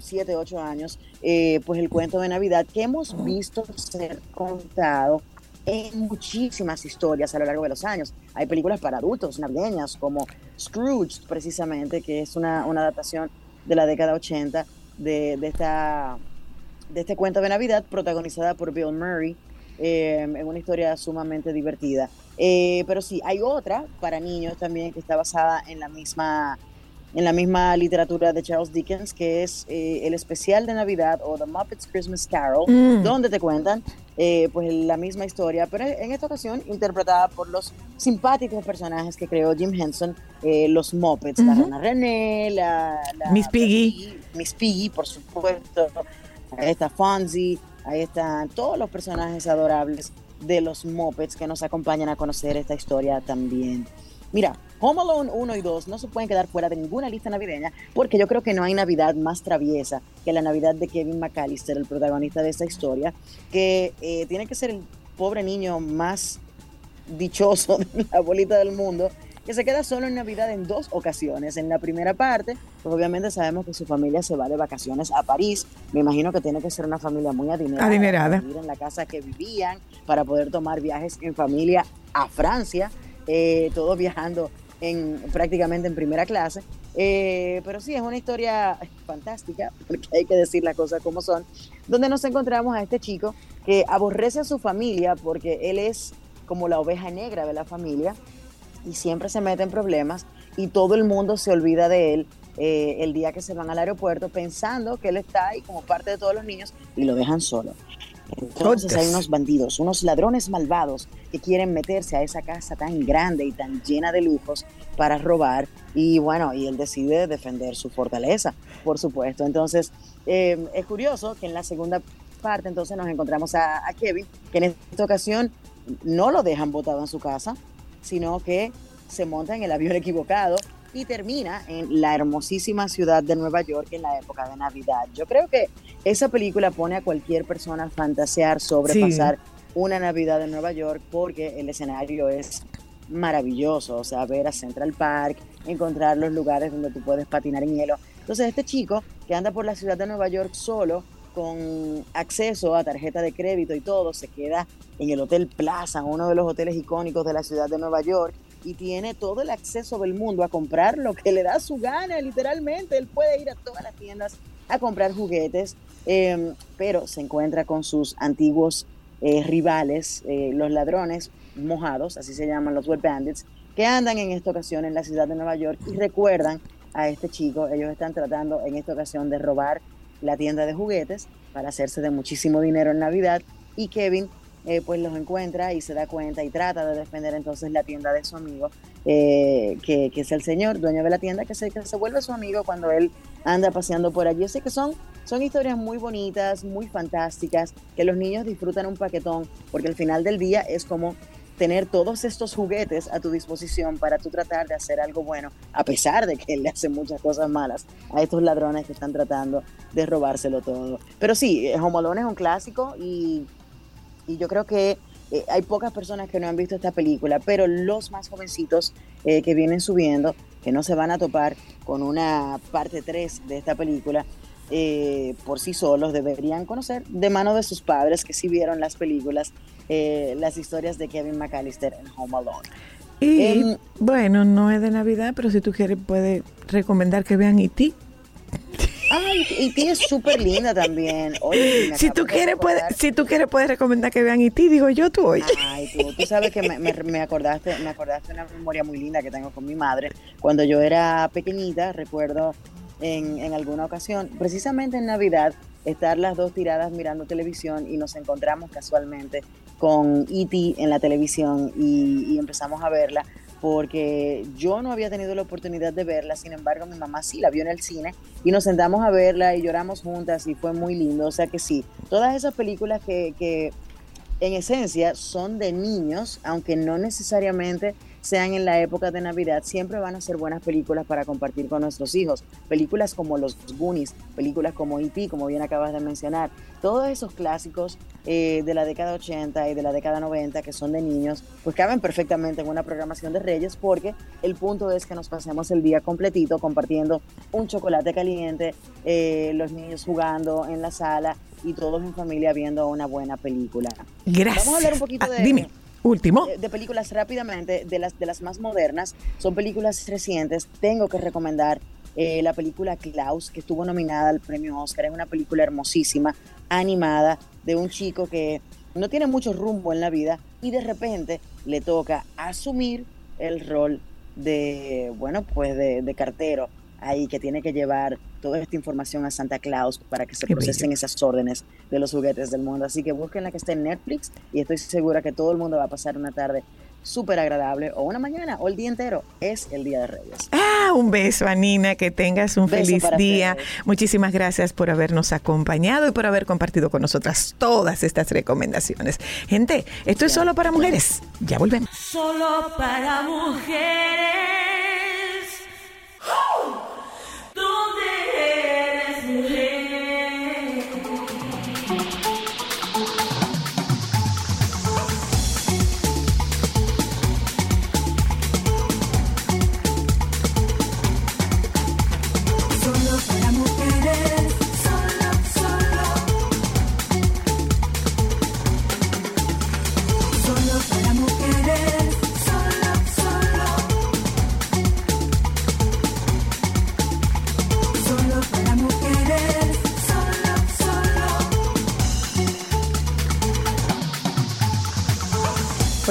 7, 8 años, eh, pues el cuento de Navidad que hemos visto ser contado en muchísimas historias a lo largo de los años. Hay películas para adultos navideñas como Scrooge, precisamente, que es una, una adaptación de la década 80 de, de esta, de este cuento de Navidad protagonizada por Bill Murray eh, en una historia sumamente divertida. Eh, pero sí, hay otra para niños también que está basada en la misma en la misma literatura de Charles Dickens, que es eh, el especial de Navidad o The Muppets Christmas Carol, Mm. donde te cuentan eh, pues la misma historia, pero en esta ocasión interpretada por los simpáticos personajes que creó Jim Henson, eh, los Muppets, la. Rana René, la, la- Miss Piggy. Miss Piggy, por supuesto, ahí está Fonzie, ahí están todos los personajes adorables de los Muppets que nos acompañan a conocer esta historia también. Mira, Home Alone 1 y 2 no se pueden quedar fuera de ninguna lista navideña porque yo creo que no hay Navidad más traviesa que la Navidad de Kevin McAllister, el protagonista de esta historia, que eh, tiene que ser el pobre niño más dichoso de la bolita del mundo, que se queda solo en Navidad en dos ocasiones. En la primera parte, pues obviamente sabemos que su familia se va de vacaciones a París. Me imagino que tiene que ser una familia muy adinerada. Adinerada. vivir en la casa que vivían, para poder tomar viajes en familia a Francia, eh, todos viajando en, prácticamente en primera clase. Eh, pero sí, es una historia fantástica, porque hay que decir las cosas como son, donde nos encontramos a este chico que aborrece a su familia porque él es como la oveja negra de la familia y siempre se mete en problemas y todo el mundo se olvida de él eh, el día que se van al aeropuerto pensando que él está ahí como parte de todos los niños y lo dejan solo. Entonces hay unos bandidos, unos ladrones malvados que quieren meterse a esa casa tan grande y tan llena de lujos para robar y bueno, y él decide defender su fortaleza, por supuesto. Entonces eh, es curioso que en la segunda parte entonces nos encontramos a, a Kevin, que en esta ocasión no lo dejan botado en su casa, sino que se monta en el avión equivocado y termina en la hermosísima ciudad de Nueva York en la época de Navidad. Yo creo que esa película pone a cualquier persona a fantasear sobre Sí. pasar una Navidad en Nueva York porque el escenario es maravilloso, o sea, ver a Central Park, encontrar los lugares donde tú puedes patinar en hielo. Entonces este chico que anda por la ciudad de Nueva York solo, con acceso a tarjeta de crédito y todo, se queda en el Hotel Plaza, uno de los hoteles icónicos de la ciudad de Nueva York, y tiene todo el acceso del mundo a comprar lo que le da su gana, literalmente. Él puede ir a todas las tiendas a comprar juguetes, eh, pero se encuentra con sus antiguos eh, rivales, eh, los ladrones mojados, así se llaman los Wet Bandits, que andan en esta ocasión en la ciudad de Nueva York y recuerdan a este chico. Ellos están tratando en esta ocasión de robar la tienda de juguetes para hacerse de muchísimo dinero en Navidad y Kevin eh, pues los encuentra y se da cuenta y trata de defender entonces la tienda de su amigo, eh, que, que es el señor dueño de la tienda, que se, que se vuelve su amigo cuando él anda paseando por allí. Así que son, son historias muy bonitas, muy fantásticas, que los niños disfrutan un paquetón, porque al final del día es como tener todos estos juguetes a tu disposición para tú tratar de hacer algo bueno, a pesar de que le hace muchas cosas malas a estos ladrones que están tratando de robárselo todo. Pero sí, eh, Home Alone es un clásico y, y yo creo que eh, hay pocas personas que no han visto esta película, pero los más jovencitos eh, que vienen subiendo, que no se van a topar con una parte 3 de esta película, eh, por sí solos deberían conocer de mano de sus padres que sí vieron las películas, eh, las historias de Kevin McAllister en Home Alone. Y Em, bueno, no es de Navidad, pero si tú quieres, puedes recomendar que vean E.T. Ay, ti es súper linda también. Oye, Si tú quieres, puedes, si tú quieres, puedes recomendar que vean E.T. Digo yo, tú oye. Ay, tú, tú sabes que me, me- me acordaste, me acordaste una memoria muy linda que tengo con mi madre. Cuando yo era pequeñita, recuerdo en, alguna ocasión, precisamente en Navidad, estar las dos tiradas mirando televisión y nos encontramos casualmente con E.T. en la televisión y, y empezamos a verla porque yo no había tenido la oportunidad de verla, sin embargo mi mamá sí la vio en el cine y nos sentamos a verla y lloramos juntas y fue muy lindo, o sea que sí, todas esas películas que, que en esencia son de niños, aunque no necesariamente sean en la época de Navidad, siempre van a ser buenas películas para compartir con nuestros hijos. Películas como Los Goonies, películas como E.T., como bien acabas de mencionar. Todos esos clásicos eh, de la década 80 y de la década 90 que son de niños, pues caben perfectamente en una programación de Reyes porque el punto es que nos pasemos el día completito compartiendo un chocolate caliente, eh, los niños jugando en la sala y todos en familia viendo una buena película. Gracias. Vamos a hablar un poquito Ah, de... dime, último. de, películas rápidamente, de las, de las más modernas, son películas recientes. Tengo que recomendar eh, la película Klaus, que estuvo nominada al premio Oscar. Es una película hermosísima, animada, de un chico que no tiene mucho rumbo en la vida y de repente le toca asumir el rol de, bueno, pues de, de cartero ahí que tiene que llevar toda esta información a Santa Claus para que se Qué procesen bello. esas órdenes de los juguetes del mundo. Así que busquen la que esté en Netflix y estoy segura que todo el mundo va a pasar una tarde súper agradable o una mañana o el día entero. Es el Día de Reyes. Ah, un beso, Anina, que tengas un Beso feliz día. ustedes. Muchísimas gracias por habernos acompañado y por haber compartido con nosotras todas estas recomendaciones. Gente, esto es solo para mujeres. Ya volvemos. Solo para mujeres.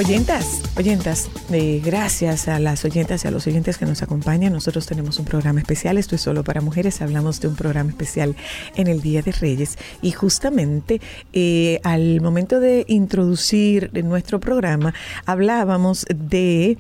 Oyentas, oyentas, gracias a las oyentas y a los oyentes que nos acompañan. Nosotros tenemos un programa especial, esto es solo para mujeres. Hablamos de un programa especial en el Día de Reyes y justamente eh, al momento de introducir nuestro programa hablábamos de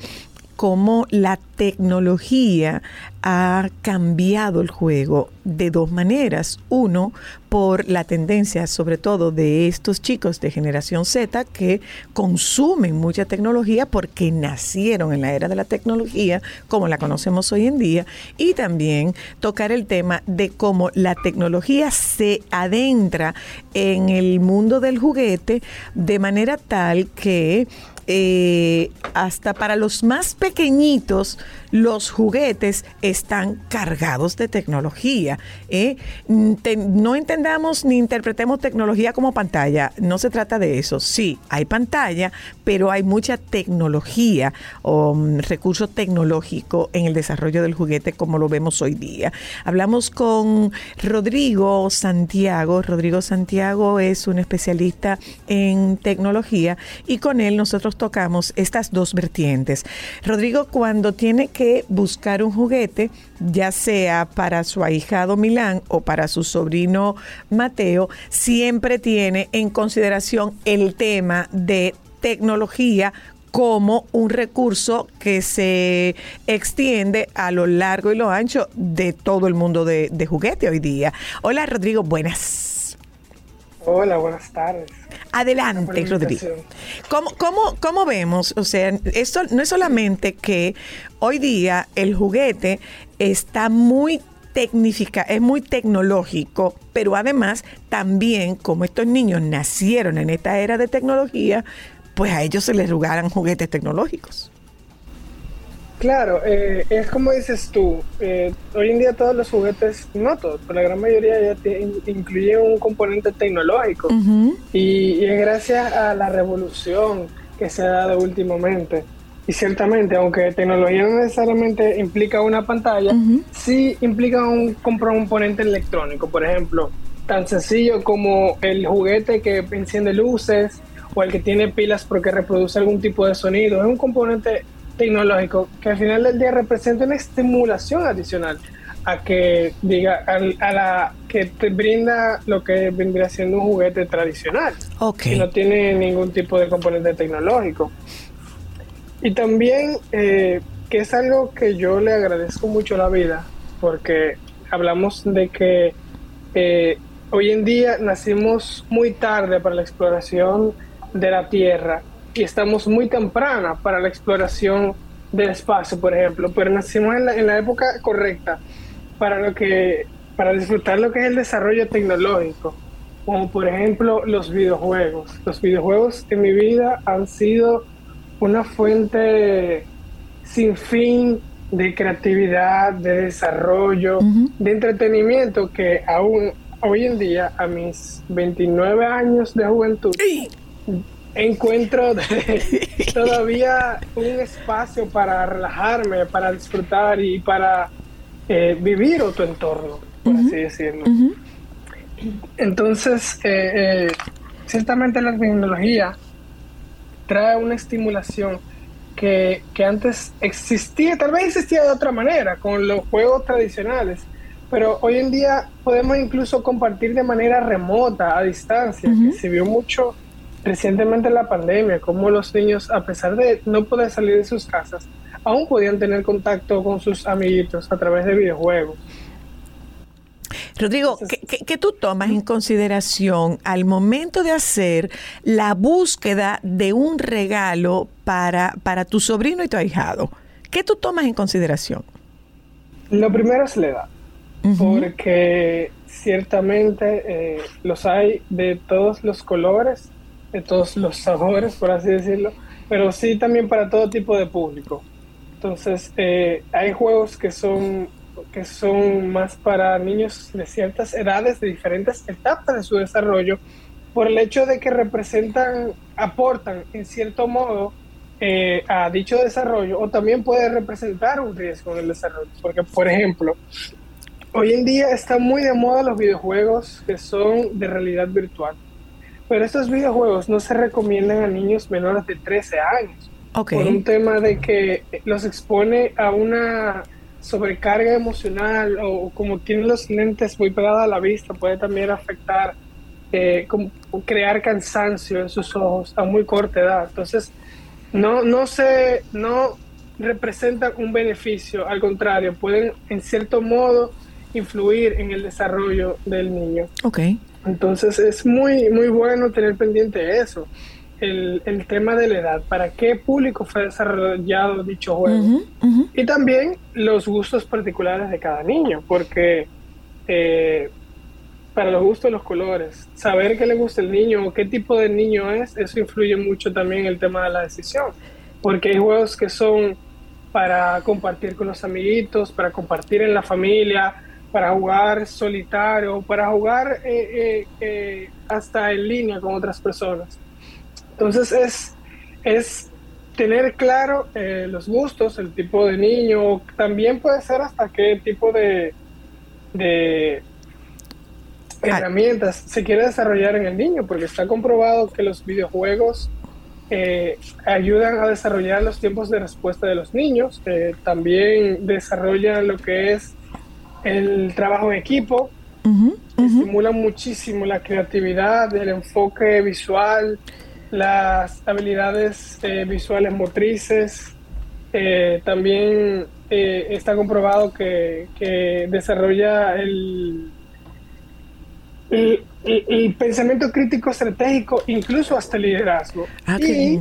cómo la tecnología ha cambiado el juego de dos maneras. Uno, por la tendencia, sobre todo de estos chicos de generación Z, que consumen mucha tecnología porque nacieron en la era de la tecnología, como la conocemos hoy en día, y también tocar el tema de cómo la tecnología se adentra en el mundo del juguete de manera tal que eh, hasta para los más pequeñitos, los juguetes están cargados de tecnología. ¿eh? Mm, no entendamos ni interpretemos tecnología como pantalla. No se trata de eso. Sí, hay pantalla, pero hay mucha tecnología o mm, recurso tecnológico en el desarrollo del juguete como lo vemos hoy día. Hablamos con Rodrigo Santiago. Rodrigo Santiago es un especialista en tecnología y con él nosotros tocamos estas dos vertientes. Rodrigo, cuando tiene que buscar un juguete, ya sea para su ahijado Milán o para su sobrino Mateo, siempre tiene en consideración el tema de tecnología como un recurso que se extiende a lo largo y lo ancho de todo el mundo de, juguete hoy día. Hola Rodrigo, buenas. Hola, buenas tardes. Adelante, Rodrigo. ¿Cómo, cómo, ¿Cómo vemos? O sea, esto no es solamente que hoy día el juguete está muy tecnifica, es muy tecnológico, pero además también como estos niños nacieron en esta era de tecnología, pues a ellos se les regalan juguetes tecnológicos. Claro, eh, es como dices tú, eh, hoy en día todos los juguetes, no todos, pero la gran mayoría ya incluyen un componente tecnológico. Y, y es gracias a la revolución que se ha dado últimamente. Y ciertamente, aunque tecnología no necesariamente implica una pantalla, sí implica un componente electrónico. Por ejemplo, tan sencillo como el juguete que enciende luces o el que tiene pilas porque reproduce algún tipo de sonido. Es un componente tecnológico que al final del día representa una estimulación adicional a que diga a, la que te brinda lo que vendría siendo un juguete tradicional. Que no tiene ningún tipo de componente tecnológico. Y también eh, que es algo que yo le agradezco mucho a la vida, porque hablamos de que eh, hoy en día nacimos muy tarde para la exploración de la Tierra y estamos muy temprana para la exploración del espacio, por ejemplo, pero nacimos en la, en la época correcta para lo que para disfrutar lo que es el desarrollo tecnológico, como por ejemplo los videojuegos. Los videojuegos en mi vida han sido una fuente sin fin de creatividad, de desarrollo, de entretenimiento que aún hoy en día, a mis 29 años de juventud, encuentro de- todavía un espacio para relajarme, para disfrutar y para eh, vivir otro entorno, por así decirlo. Entonces, eh, eh, ciertamente la tecnología trae una estimulación que, que antes existía, tal vez existía de otra manera, con los juegos tradicionales, pero hoy en día podemos incluso compartir de manera remota, a distancia, que se vio mucho recientemente en la pandemia, como los niños, a pesar de no poder salir de sus casas, aún podían tener contacto con sus amiguitos a través de videojuegos. Rodrigo, ¿qué, qué- qué tú tomas en consideración al momento de hacer la búsqueda de un regalo para, para tu sobrino y tu ahijado? ¿Qué tú tomas en consideración? Lo primero es la edad, porque ciertamente eh, los hay de todos los colores, de todos los sabores, por así decirlo, pero sí también para todo tipo de público. Entonces, eh, hay juegos que son, que son más para niños de ciertas edades, de diferentes etapas de su desarrollo, por el hecho de que representan, aportan en cierto modo eh, a dicho desarrollo o también puede representar un riesgo en el desarrollo. Porque, por ejemplo, hoy en día están muy de moda los videojuegos que son de realidad virtual. Pero estos videojuegos no se recomiendan a niños menores de 13 años. Ok. Por un tema de que los expone a una sobrecarga emocional o como tienen los lentes muy pegados a la vista, puede también afectar, eh, como crear cansancio en sus ojos a muy corta edad. Entonces, no, no se, no representan un beneficio, al contrario, pueden en cierto modo influir en el desarrollo del niño. Ok. Entonces es muy, muy bueno tener pendiente eso, el, el tema de la edad, para qué público fue desarrollado dicho juego. Y también los gustos particulares de cada niño, porque eh, para los gustos los colores, saber qué le gusta el niño o qué tipo de niño es, eso influye mucho también en el tema de la decisión, porque hay juegos que son para compartir con los amiguitos, para compartir en la familia, para jugar solitario, para jugar eh, eh, eh, hasta en línea con otras personas. Entonces es, es tener claro los gustos, el tipo de niño, también puede ser hasta qué tipo de, de Ah. herramientas se quiere desarrollar en el niño, porque está comprobado que los videojuegos eh, ayudan a desarrollar los tiempos de respuesta de los niños, eh, también desarrollan lo que es el trabajo en equipo, estimulan muchísimo la creatividad, el enfoque visual, las habilidades eh, visuales motrices. Eh, también eh, está comprobado que, que desarrolla el, el, el- el pensamiento crítico estratégico, incluso hasta el liderazgo. Ah, y,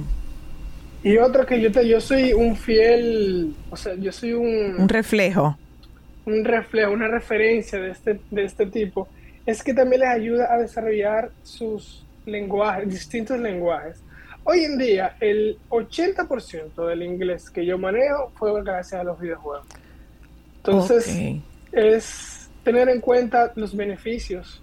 y otro que yo, te, yo soy un fiel, o sea, yo soy Un reflejo. Un reflejo, una referencia de este, de este tipo, es que también les ayuda a desarrollar sus lenguajes, distintos lenguajes. Hoy en día, el 80% del inglés que yo manejo fue gracias a los videojuegos. Entonces, es tener en cuenta los beneficios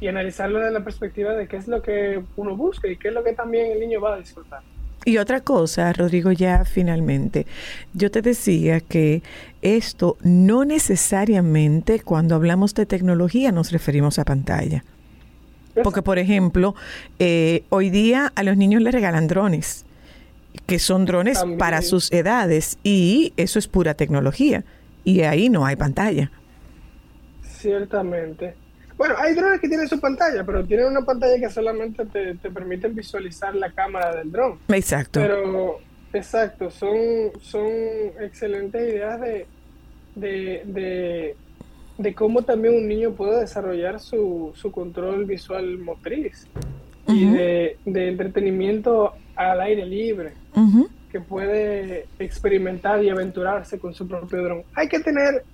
y analizarlo desde la perspectiva de qué es lo que uno busca y qué es lo que también el niño va a disfrutar. Y otra cosa, Rodrigo, ya finalmente, yo te decía que esto no necesariamente cuando hablamos de tecnología nos referimos a pantalla. Porque, por ejemplo, eh, hoy día a los niños les regalan drones, que son drones También. para sus edades, y eso es pura tecnología. Y ahí no hay pantalla. Ciertamente. Bueno, hay drones que tienen su pantalla, pero tienen una pantalla que solamente te, te permite visualizar la cámara del dron. Exacto. Pero, exacto, son, son excelentes ideas de, de, de, de cómo también un niño puede desarrollar su, su control visual motriz. y de, de entretenimiento al aire libre que puede experimentar y aventurarse con su propio dron. Hay que tener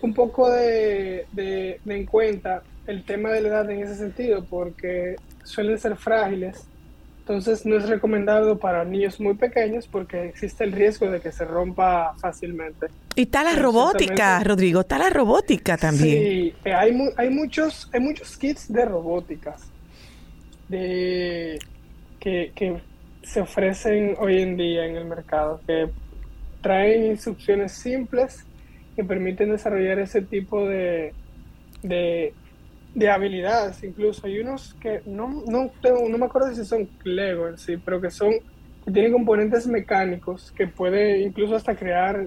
un poco de, de- de en cuenta el tema de la edad en ese sentido, porque suelen ser frágiles. Entonces no es recomendado para niños muy pequeños porque existe el riesgo de que se rompa fácilmente. Y está la robótica, Rodrigo, está la robótica también. Sí, eh, hay, mu- hay, muchos, hay muchos kits de robóticas de, que, que se ofrecen hoy en día en el mercado, que traen instrucciones simples que permiten desarrollar ese tipo de, de, de habilidades. Incluso hay unos que no, no, tengo, no me acuerdo si son Lego en sí, pero que son que tienen componentes mecánicos que puede incluso hasta crear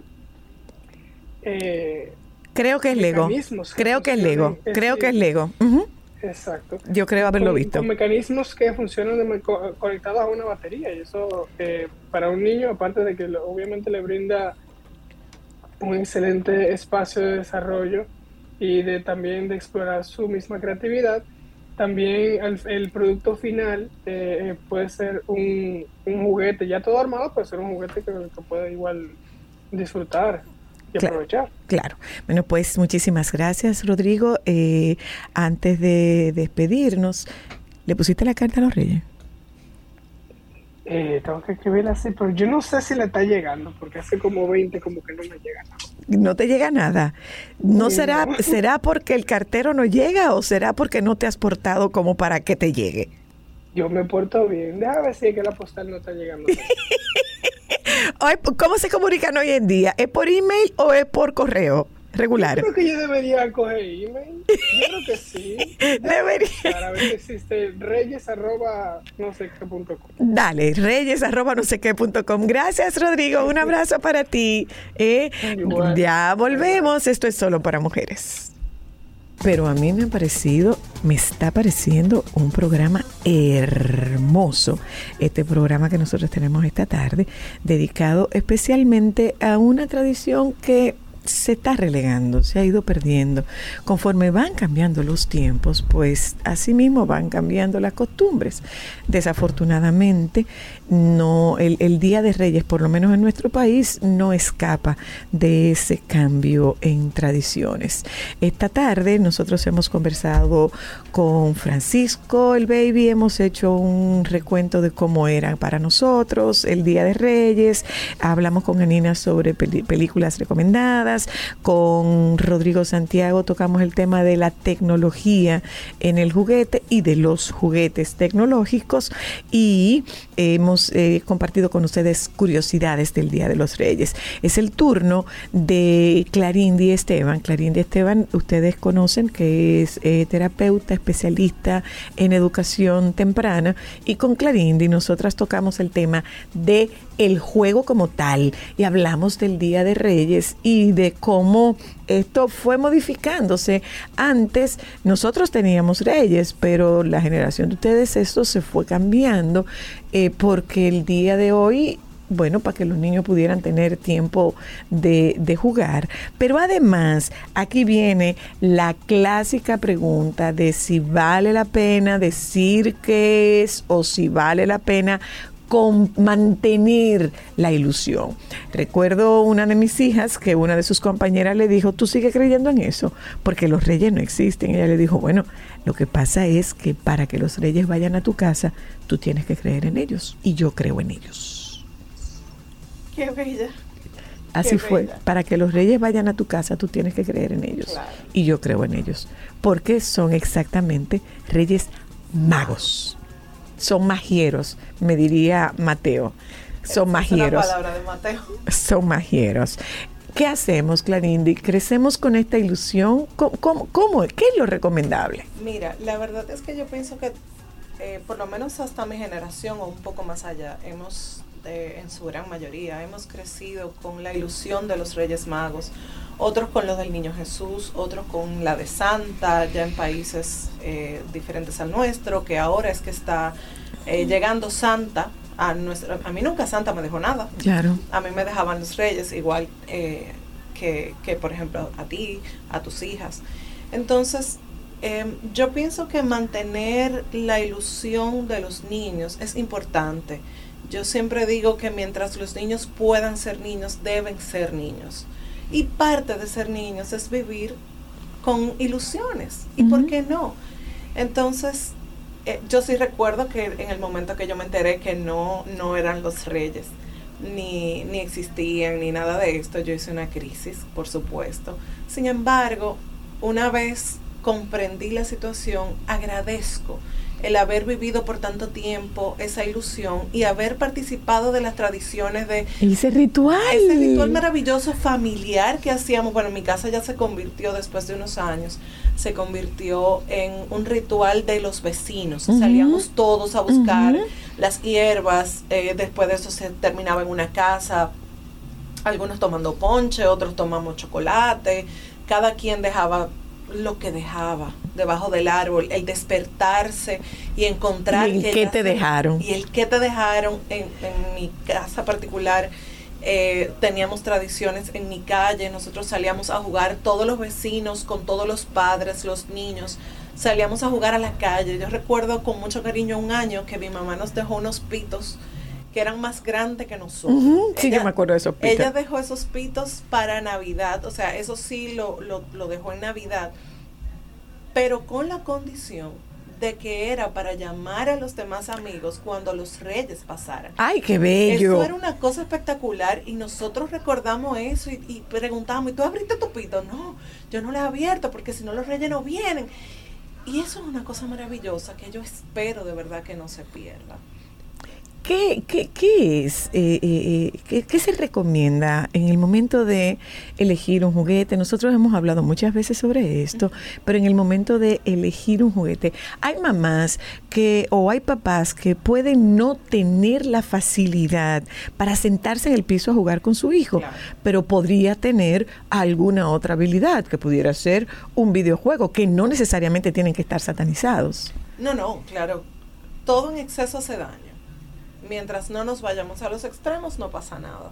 eh, Creo que es Lego. Creo que es Lego. Creo que es Lego. Exacto. Yo creo haberlo Con- visto. Con mecanismos que funcionan de me- co- conectados a una batería. Y eso, eh, para un niño, aparte de que lo- obviamente le brinda un excelente espacio de desarrollo y de también de explorar su misma creatividad, también el, el producto final eh, eh, puede ser un, un juguete, ya todo armado, puede ser un juguete que, que puede igual disfrutar y Claro. aprovechar. Claro. Bueno, pues muchísimas gracias, Rodrigo. Eh, antes de despedirnos, ¿le pusiste la carta a los reyes? Eh, tengo que escribirla así, pero yo no sé si le está llegando, porque hace como 20 como que no me llega nada. No te llega nada. ¿No No. será, será porque el cartero no llega o será porque no te has portado como para que te llegue? Yo me porto bien. Déjame ver si es que la postal no está llegando. ¿Cómo se comunican hoy en día? ¿Es por email o es por correo regular? Yo creo que yo debería coger email. Yo creo que sí. Debería. Para ver si existe reyes arroba no sé qué punto com. Dale, reyes arroba no sé qué punto com. Gracias, Rodrigo. Un abrazo para ti. Eh, ya volvemos. Esto es solo para mujeres. Pero a mí me ha parecido, me está pareciendo un programa hermoso. Este programa que nosotros tenemos esta tarde, dedicado especialmente a una tradición que se está relegando, se ha ido perdiendo. Conforme van cambiando los tiempos, pues asimismo van cambiando las costumbres. Desafortunadamente, no, el, el Día de Reyes, por lo menos en nuestro país, no escapa de ese cambio en tradiciones. Esta tarde nosotros hemos conversado con Francisco, el baby, hemos hecho un recuento de cómo era para nosotros el Día de Reyes, hablamos con Anina sobre películas recomendadas, con Rodrigo Santiago tocamos el tema de la tecnología en el juguete y de los juguetes tecnológicos y hemos eh, compartido con ustedes curiosidades del Día de los Reyes. Es el turno de Clarindi Esteban. Clarindi Esteban, ustedes conocen que es eh, terapeuta, especialista en educación temprana y con Clarindi nosotras tocamos el tema de el juego como tal y hablamos del Día de Reyes y de cómo esto fue modificándose. Antes nosotros teníamos reyes, pero la generación de ustedes esto se fue cambiando eh, porque el día de hoy bueno, para que los niños pudieran tener tiempo de, de jugar. Pero además, aquí viene la clásica pregunta de si vale la pena decir qué es o si vale la pena con mantener la ilusión. Recuerdo una de mis hijas que una de sus compañeras le dijo, tú sigues creyendo en eso, porque los reyes no existen. Ella le dijo, bueno, lo que pasa es que para que los reyes vayan a tu casa, tú tienes que creer en ellos y yo creo en ellos. Qué bella. Así Qué fue. bella. Para que los reyes vayan a tu casa, tú tienes que creer en ellos. Claro. Y yo creo en ellos. Porque son exactamente reyes magos. Son magieros, me diría Mateo. Son magieros. Palabra de Mateo. Son magieros. ¿Qué hacemos, Clarindi? ¿Crecemos con esta ilusión? ¿Cómo, cómo- cómo? ¿Qué es lo recomendable? Mira, la verdad es que yo pienso que eh, por lo menos hasta mi generación o un poco más allá, hemos, eh, en su gran mayoría, hemos crecido con la ilusión de los Reyes Magos, otros con los del Niño Jesús, otros con la de Santa, ya en países eh, diferentes al nuestro, que ahora es que está eh, llegando Santa a nuestro... A mí nunca Santa me dejó nada. Claro. A mí me dejaban los reyes igual eh, que, que, por ejemplo, a ti, a tus hijas. Entonces, Eh, yo pienso que mantener la ilusión de los niños es importante. Yo siempre digo que mientras los niños puedan ser niños, deben ser niños. Y parte de ser niños es vivir con ilusiones. ¿Y por qué no? Entonces, eh, yo sí recuerdo que en el momento que yo me enteré que no, no eran los reyes, ni, ni existían, ni nada de esto, yo hice una crisis, por supuesto. Sin embargo, una vez comprendí la situación, agradezco el haber vivido por tanto tiempo esa ilusión y haber participado de las tradiciones de Ese ritual. ese ritual maravilloso familiar que hacíamos, bueno, en mi casa ya se convirtió después de unos años, se convirtió en un ritual de los vecinos. Salíamos todos a buscar las hierbas, eh, después de eso se terminaba en una casa, algunos tomando ponche, otros tomamos chocolate, cada quien dejaba lo que dejaba debajo del árbol, el despertarse y encontrar ¿Y el que qué te dejaron? y el que te dejaron en, en mi casa particular eh, teníamos tradiciones en mi calle nosotros salíamos a jugar todos los vecinos con todos los padres los niños salíamos a jugar a la calle yo recuerdo con mucho cariño un año que mi mamá nos dejó unos pitos que eran más grandes que nosotros sí, yo me acuerdo de esos pitos. ella dejó esos pitos para Navidad, o sea, eso sí lo, lo, lo dejó en Navidad, pero con la condición de que era para llamar a los demás amigos cuando los reyes pasaran. Ay, qué bello. Eso era una cosa espectacular y nosotros recordamos eso y, y preguntamos, ¿y tú abriste tu pito? No, yo no lo he abierto porque si no los reyes no vienen. Y eso es una cosa maravillosa que yo espero de verdad que no se pierda. ¿Qué, qué, qué es? eh, eh, eh, ¿qué, qué se recomienda en el momento de elegir un juguete? Nosotros hemos hablado muchas veces sobre esto, pero en el momento de elegir un juguete, hay mamás que o hay papás que pueden no tener la facilidad para sentarse en el piso a jugar con su hijo, Claro. pero podría tener alguna otra habilidad que pudiera ser un videojuego, que no necesariamente tienen que estar satanizados. No, no, claro. Todo en exceso hace daño. Mientras no nos vayamos a los extremos, no pasa nada.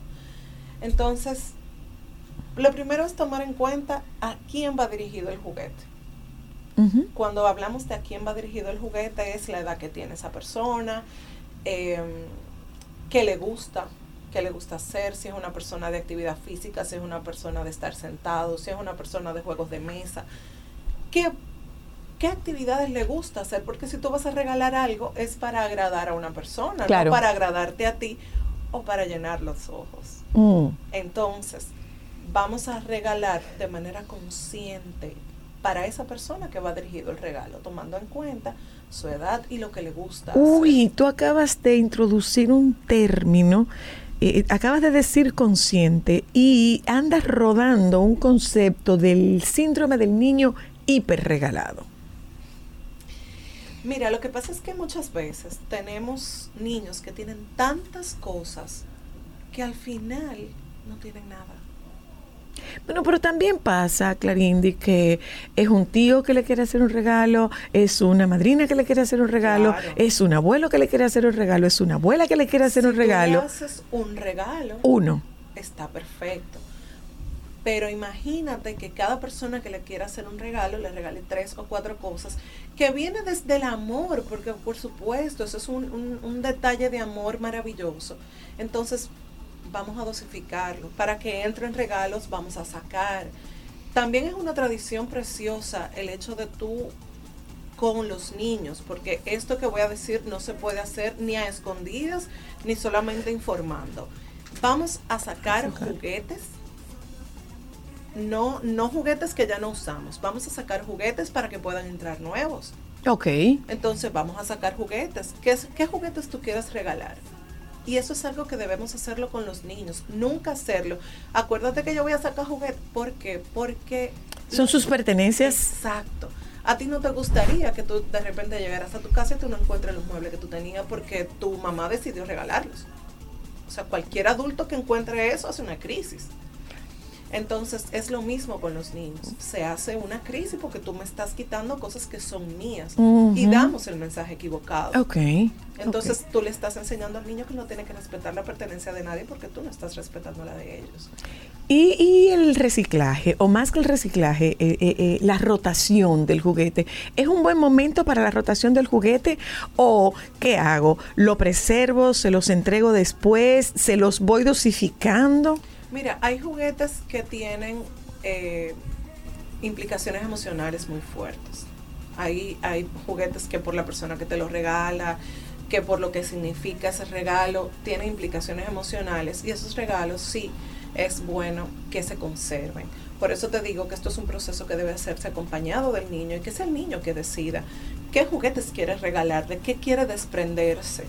Entonces, lo primero es tomar en cuenta a quién va dirigido el juguete. Cuando hablamos de a quién va dirigido el juguete, es la edad que tiene esa persona, eh, qué le gusta, qué le gusta hacer, si es una persona de actividad física, si es una persona de estar sentado, si es una persona de juegos de mesa. ¿Qué, qué actividades le gusta hacer? Porque si tú vas a regalar algo, es para agradar a una persona, Claro. no para agradarte a ti o para llenar los ojos. Mm. Entonces, vamos a regalar de manera consciente para esa persona que va dirigido el regalo, tomando en cuenta su edad y lo que le gusta. hacer. Uy, tú acabas de introducir un término, eh, acabas de decir consciente y andas rodando un concepto del síndrome del niño hiperregalado. Mira, lo que pasa es que muchas veces tenemos niños que tienen tantas cosas que al final no tienen nada. Bueno, pero también pasa, Clarindi, que es un tío que le quiere hacer un regalo, es una madrina que le quiere hacer un regalo, Claro. es un abuelo que le quiere hacer un regalo, es una abuela que le quiere hacer si un tú regalo. haces un regalo, Uno. está perfecto. Pero imagínate que cada persona que le quiera hacer un regalo le regale tres o cuatro cosas que viene desde el amor, porque por supuesto, eso es un, un- un detalle de amor maravilloso. Entonces, vamos a dosificarlo. Para que entren regalos, vamos a sacar. También es una tradición preciosa el hecho de tú con los niños, porque esto que voy a decir no se puede hacer ni a escondidas, ni solamente informando. Vamos a sacar juguetes, no, no juguetes que ya no usamos, vamos a sacar juguetes para que puedan entrar nuevos. Ok. Entonces vamos a sacar juguetes. ¿Qué, es- qué juguetes tú quieres regalar? Y eso es algo que debemos hacerlo con los niños, nunca hacerlo. Acuérdate que yo voy a sacar juguetes. ¿Por qué? Porque... Son sus pertenencias. Exacto. A ti no te gustaría que tú de repente llegaras a tu casa y tú no encuentres los muebles que tú tenías porque tu mamá decidió regalarlos. O sea, cualquier adulto que encuentre eso hace una crisis. Entonces es lo mismo con los niños. Se hace una crisis porque tú me estás quitando cosas que son mías y Ujú. damos el mensaje equivocado. Ok. Entonces tú le estás enseñando al niño que no tiene que respetar la pertenencia de nadie porque tú no estás respetando la de ellos. Y, y el reciclaje, o más que el reciclaje, eh, eh, eh, la rotación del juguete, ¿es un buen momento para la rotación del juguete? ¿O qué hago? ¿Lo preservo? ¿Se los entrego después? ¿Se los voy dosificando? Mira, hay juguetes que tienen eh, implicaciones emocionales muy fuertes. Hay, hay juguetes que por la persona que te los regala, que por lo que significa ese regalo, tienen implicaciones emocionales y esos regalos sí es bueno que se conserven. Por eso te digo que esto es un proceso que debe hacerse acompañado del niño y que es el niño que decida qué juguetes quiere regalarle, qué quiere desprenderse.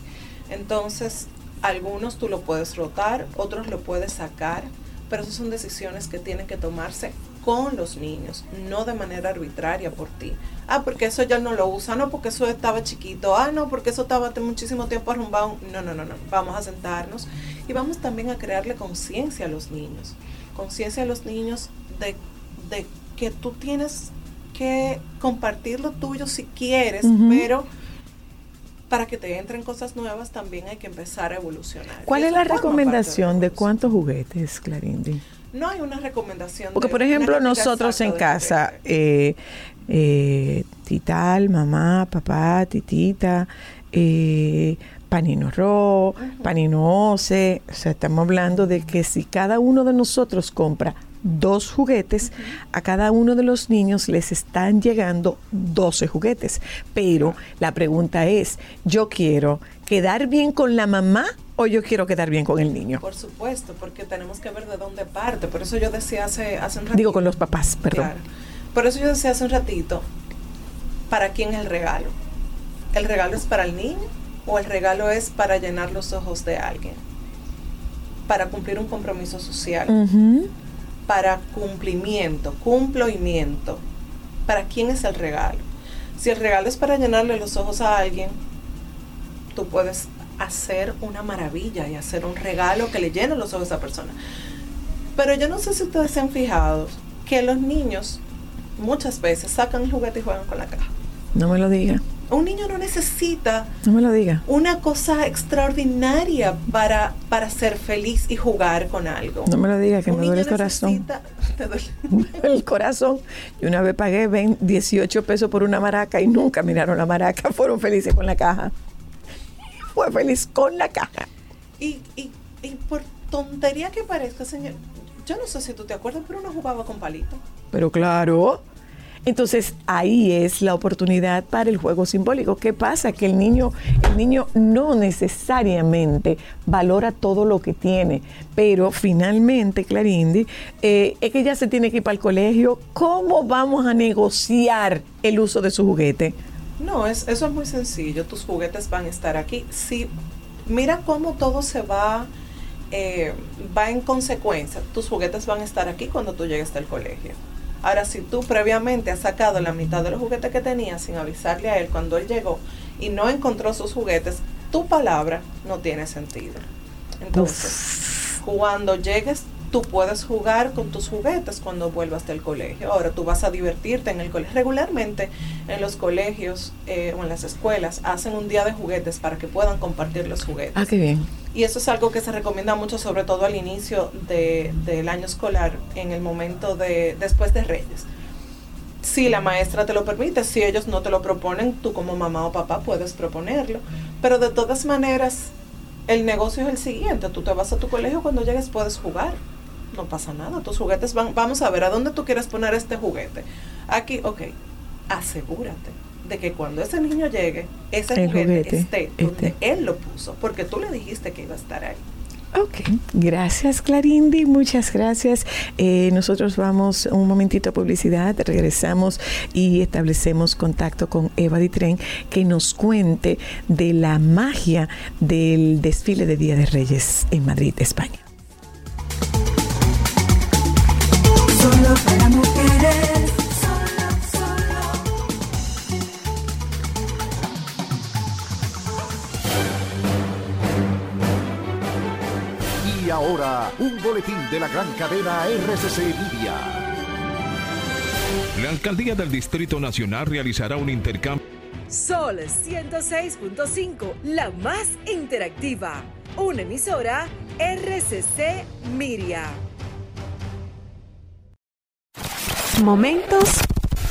Entonces, algunos tú lo puedes rotar, otros lo puedes sacar, pero esas son decisiones que tienen que tomarse con los niños, no de manera arbitraria por ti. Ah, porque eso ya no lo usa, no, porque eso estaba chiquito, ah, no, porque eso estaba hace muchísimo tiempo arrumbado. No, no, no, no, vamos a sentarnos y vamos también a crearle conciencia a los niños, conciencia a los niños de, de que tú tienes que compartir lo tuyo si quieres, pero para que te entren cosas nuevas también hay que empezar a evolucionar. ¿Cuál es la recomendación de cuántos juguetes, Clarindi? No hay una recomendación. Porque, de por ejemplo, nosotros en casa, eh, eh, tital, mamá, papá, titita, eh, panino ro, panino ose, o sea, estamos hablando de que si cada uno de nosotros compra dos juguetes, a cada uno de los niños les están llegando 12 juguetes. Pero la pregunta es, ¿yo quiero quedar bien con la mamá o yo quiero quedar bien con el niño? Por supuesto, porque tenemos que ver de dónde parte. Por eso yo decía hace, hace un ratito. Digo con los papás, perdón. Claro. Por eso yo decía hace un ratito, ¿para quién el regalo? ¿El regalo es para el niño o el regalo es para llenar los ojos de alguien? Para cumplir un compromiso social, Ujú. Para cumplimiento, cumplimiento. ¿Para quién es el regalo? Si el regalo es para llenarle los ojos a alguien, tú puedes hacer una maravilla y hacer un regalo que le llene los ojos a esa persona. Pero yo no sé si ustedes se han fijado que los niños muchas veces sacan el juguete y juegan con la caja. No me lo diga, Un niño no necesita no me lo diga. una cosa extraordinaria para, para ser feliz y jugar con algo. No me lo diga, que Un me duele el corazón. necesita- ¿Te duele? El corazón. Y una vez pagué 20 18 pesos por una maraca y nunca miraron la maraca. Fueron felices con la caja. Fue feliz con la caja. Y, y, y por tontería que parezca, señor, yo no sé si tú te acuerdas, pero uno jugaba con palito. Pero claro. Entonces ahí es la oportunidad para el juego simbólico. ¿Qué pasa? Que el niño, el niño no necesariamente valora todo lo que tiene, pero finalmente, Clarindi, eh, es que ya se tiene que ir para el colegio. ¿Cómo vamos a negociar el uso de su juguete? No, es, eso es muy sencillo. Tus juguetes van a estar aquí. Si, mira cómo todo se va, eh, va en consecuencia. Tus juguetes van a estar aquí cuando tú llegues al colegio. Ahora, si tú previamente has sacado la mitad de los juguetes que tenías sin avisarle a él cuando él llegó y no encontró sus juguetes, tu palabra no tiene sentido. Entonces, cuando llegues, tú puedes jugar con tus juguetes cuando vuelvas del colegio. Ahora tú vas a divertirte en el colegio. Regularmente en los colegios eh, o en las escuelas hacen un día de juguetes para que puedan compartir los juguetes. Ah, qué bien. Y eso es algo que se recomienda mucho, sobre todo al inicio de- del año escolar, en el momento de después de Reyes. Si la maestra te lo permite, si ellos no te lo proponen, tú como mamá o papá puedes proponerlo. Pero de todas maneras, el negocio es el siguiente. Tú te vas a tu colegio, cuando llegues puedes jugar. No pasa nada. Tus juguetes van, vamos a ver a dónde tú quieres poner este juguete. Aquí, ok, asegúrate de que cuando ese niño llegue, ese juguete, juguete esté donde esté. él lo puso, porque tú le dijiste que iba a estar ahí. Ok, gracias Clarindi, muchas gracias. Eh, nosotros vamos un momentito a publicidad, regresamos y establecemos contacto con Eva Ditren que nos cuente de la magia del desfile de Día de Reyes en Madrid, España. Solo para mujeres. Solo, solo. Y ahora, un boletín de la gran cadena RCC Media. La alcaldía del Distrito Nacional realizará un intercambio. Sol 106.5, la más interactiva. Una emisora RCC Miria. Momentos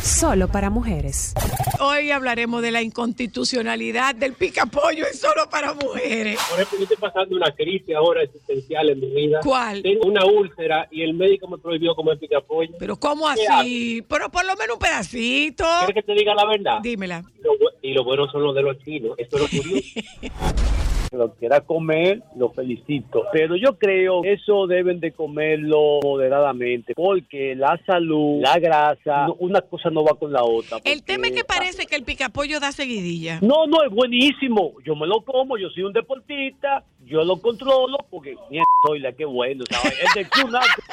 solo para mujeres. Hoy hablaremos de la inconstitucionalidad del picapollo es solo para mujeres. Por ejemplo, yo estoy pasando una crisis ahora existencial en mi vida. ¿Cuál? Tengo una úlcera y el médico me prohibió comer picapollo. Pero ¿cómo ¿Qué así? Pero por lo menos un pedacito. ¿Quieres que te diga la verdad? Dímela. Y lo, bu- y lo bueno son los de los chinos. Esto es lo curioso. que lo quiera comer, lo felicito. Pero yo creo que eso deben de comerlo moderadamente, porque la salud, la grasa, no- una cosa no va con la otra. El tema es que parece que el picapollo da seguidilla. No, no, es buenísimo. Yo me lo como, yo soy un deportista, yo lo controlo, porque mierda, oiga, qué bueno. ¿sabes? El de Club Náutico-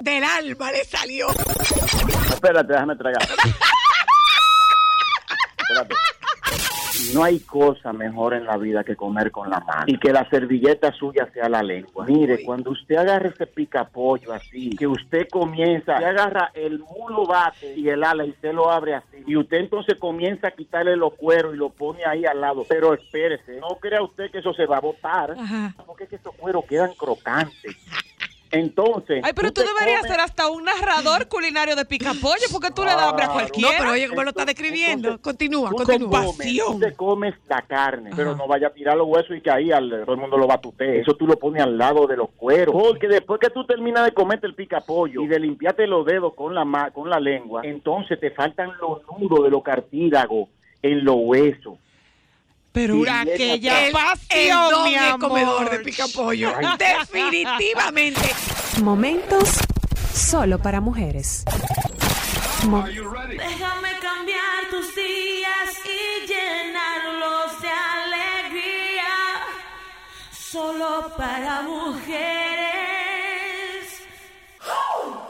Del alma le salió. Espérate, déjame tragar. Espérate. No hay cosa mejor en la vida que comer con la mano y que la servilleta suya sea la lengua. Mire, cuando usted agarra ese picapollo así, que usted comienza, usted agarra el mulo bate y el ala y usted lo abre así, y usted entonces comienza a quitarle los cueros y lo pone ahí al lado. Pero espérese, no crea usted que eso se va a botar, porque es que esos cueros quedan crocantes. Entonces, Ay, pero tú deberías comes- ser hasta un narrador culinario de picapollo, porque tú le das hambre a No, cualquiera. pero oye, ¿cómo lo está describiendo? Continúa, Tú continúa. te comes, tú te comes la carne, pero no vaya a tirar los huesos y que ahí al- todo el mundo lo batute. Eso tú lo pones al lado de los cueros. Porque después que tú terminas de comerte el picapollo y de limpiarte los dedos con la, ma- con la lengua, entonces te faltan los nudos de los cartílagos en los huesos. Pero esa que ya parte- el mi amor. comedor de picapollo. Definitivamente. Momentos solo para mujeres. Mo- Déjame cambiar tus días y llenarlos de alegría. Solo para mujeres. ¿Dónde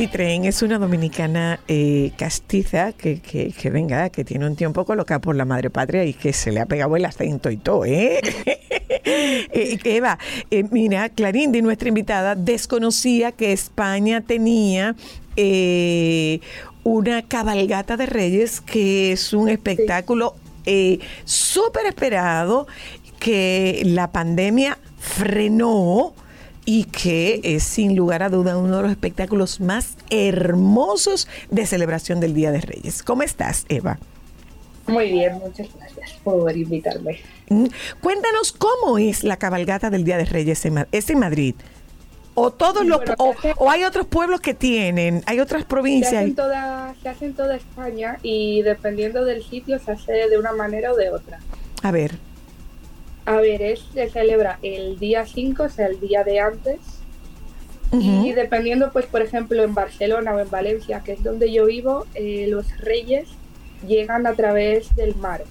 Eva es una dominicana eh, castiza que, que, que venga, que tiene un tiempo colocada por la madre patria y que se le ha pegado el acento y todo, ¿eh? Eh, Eva, eh, mira, Clarindi, nuestra invitada, desconocía que España tenía una cabalgata de reyes que es un espectáculo súper esperado que la pandemia frenó y que es sin lugar a duda uno de los espectáculos más hermosos de celebración del Día de Reyes. ¿Cómo estás, Eva? Muy bien, muchas gracias por invitarme. Mm, Cuéntanos cómo es la cabalgata del Día de Reyes. En, ¿Es en Madrid? ¿O todos los Bueno, o, se hace- o hay otros pueblos que tienen? ¿Hay otras Se provincias? hace, en toda, se hace en toda España y dependiendo del sitio se hace de una manera o de otra. A ver. A ver, es, se celebra el día 5, o sea, el día de antes. Y dependiendo, pues, por ejemplo, en Barcelona o en Valencia, que es donde yo vivo, eh, los reyes llegan a través del mar.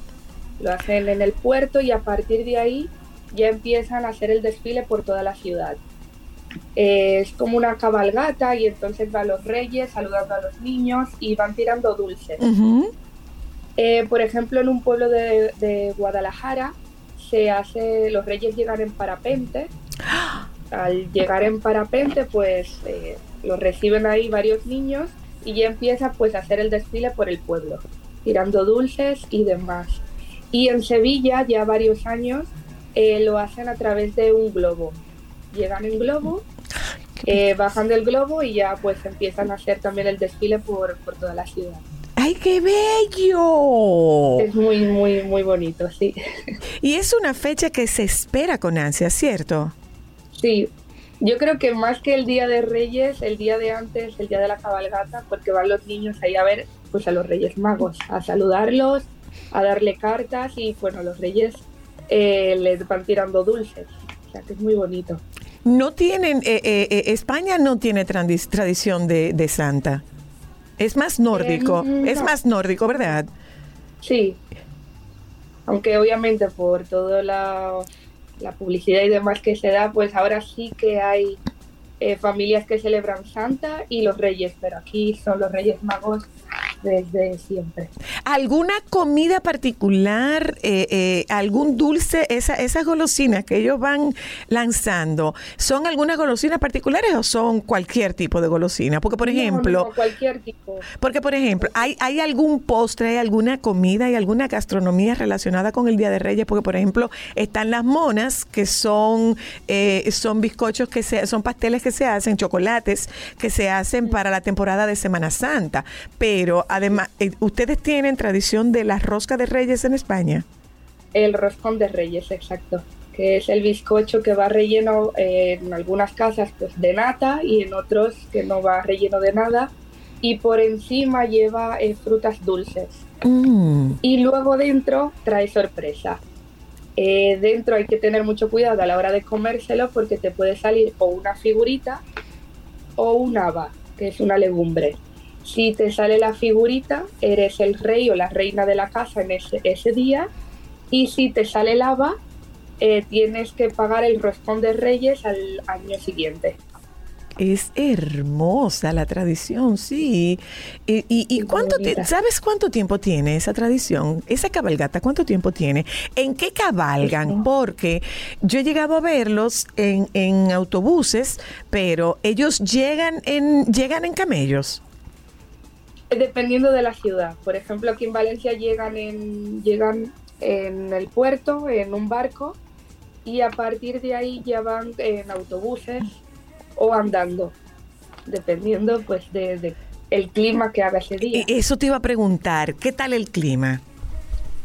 Lo hacen en el puerto y a partir de ahí ya empiezan a hacer el desfile por toda la ciudad. Eh, es como una cabalgata y entonces van los reyes saludando a los niños y van tirando dulces. Eh, por ejemplo, en un pueblo de, de Guadalajara se hace, los reyes llegan en parapente. Al llegar en parapente, pues eh, los reciben ahí varios niños y ya empieza pues a hacer el desfile por el pueblo, tirando dulces y demás. Y en Sevilla ya varios años eh, lo hacen a través de un globo. Llegan en globo, eh, bajan del globo y ya pues empiezan a hacer también el desfile por, por toda la ciudad. ¡Ay, qué bello! Es muy, muy, muy bonito, sí. Y es una fecha que se espera con ansia, ¿cierto? Sí, yo creo que más que el Día de Reyes, el día de antes, el día de la cabalgata, porque van los niños ahí a ver pues a los Reyes Magos, a saludarlos, a darle cartas y bueno, los Reyes eh, les van tirando dulces. O sea que es muy bonito. No tienen, eh, eh, eh, España no tiene tradi- tradición de, de Santa. Es más nórdico, Eh, es más nórdico, ¿verdad? Sí, aunque obviamente por toda la, la publicidad y demás que se da, pues ahora sí que hay eh, familias que celebran Santa y los Reyes, pero aquí son los Reyes Magos desde siempre. ¿Alguna comida particular, eh, eh, algún dulce, esa, esas golosinas que ellos van lanzando, ¿son algunas golosinas particulares o son cualquier tipo de golosina? Porque, por no, ejemplo, no, cualquier tipo. Porque, por ejemplo, ¿hay, ¿hay algún postre, hay alguna comida, hay alguna gastronomía relacionada con el Día de Reyes? Porque, por ejemplo, están las monas, que son, eh, son bizcochos, que se, son pasteles que se hacen, chocolates, que se hacen para la temporada de Semana Santa. Pero, además, eh, ¿ustedes tienen tradición de la rosca de Reyes en España? El roscón de Reyes, exacto. Que es el bizcocho que va relleno eh, en algunas casas pues de nata y en otros que no va relleno de nada. Y por encima lleva eh, frutas dulces. Y luego dentro trae sorpresa. Eh, dentro hay que tener mucho cuidado a la hora de comérselo porque te puede salir o una figurita o un haba, que es una legumbre. Si te sale la figurita, eres el rey o la reina de la casa en ese, ese día. Y si te sale el haba, eh, tienes que pagar el roscón de reyes al año siguiente. Es hermosa la tradición, sí. ¿Y, y, y cuánto sabes cuánto tiempo tiene esa tradición? Esa cabalgata, ¿cuánto tiempo tiene? ¿En qué cabalgan? Porque yo he llegado a verlos en, en autobuses, pero ellos llegan en, llegan en camellos. Dependiendo de la ciudad. Por ejemplo, aquí en Valencia llegan en, llegan en el puerto, en un barco, y a partir de ahí ya van en autobuses o andando, dependiendo pues de, de el clima que haga ese día. Eso te iba a preguntar, ¿qué tal el clima?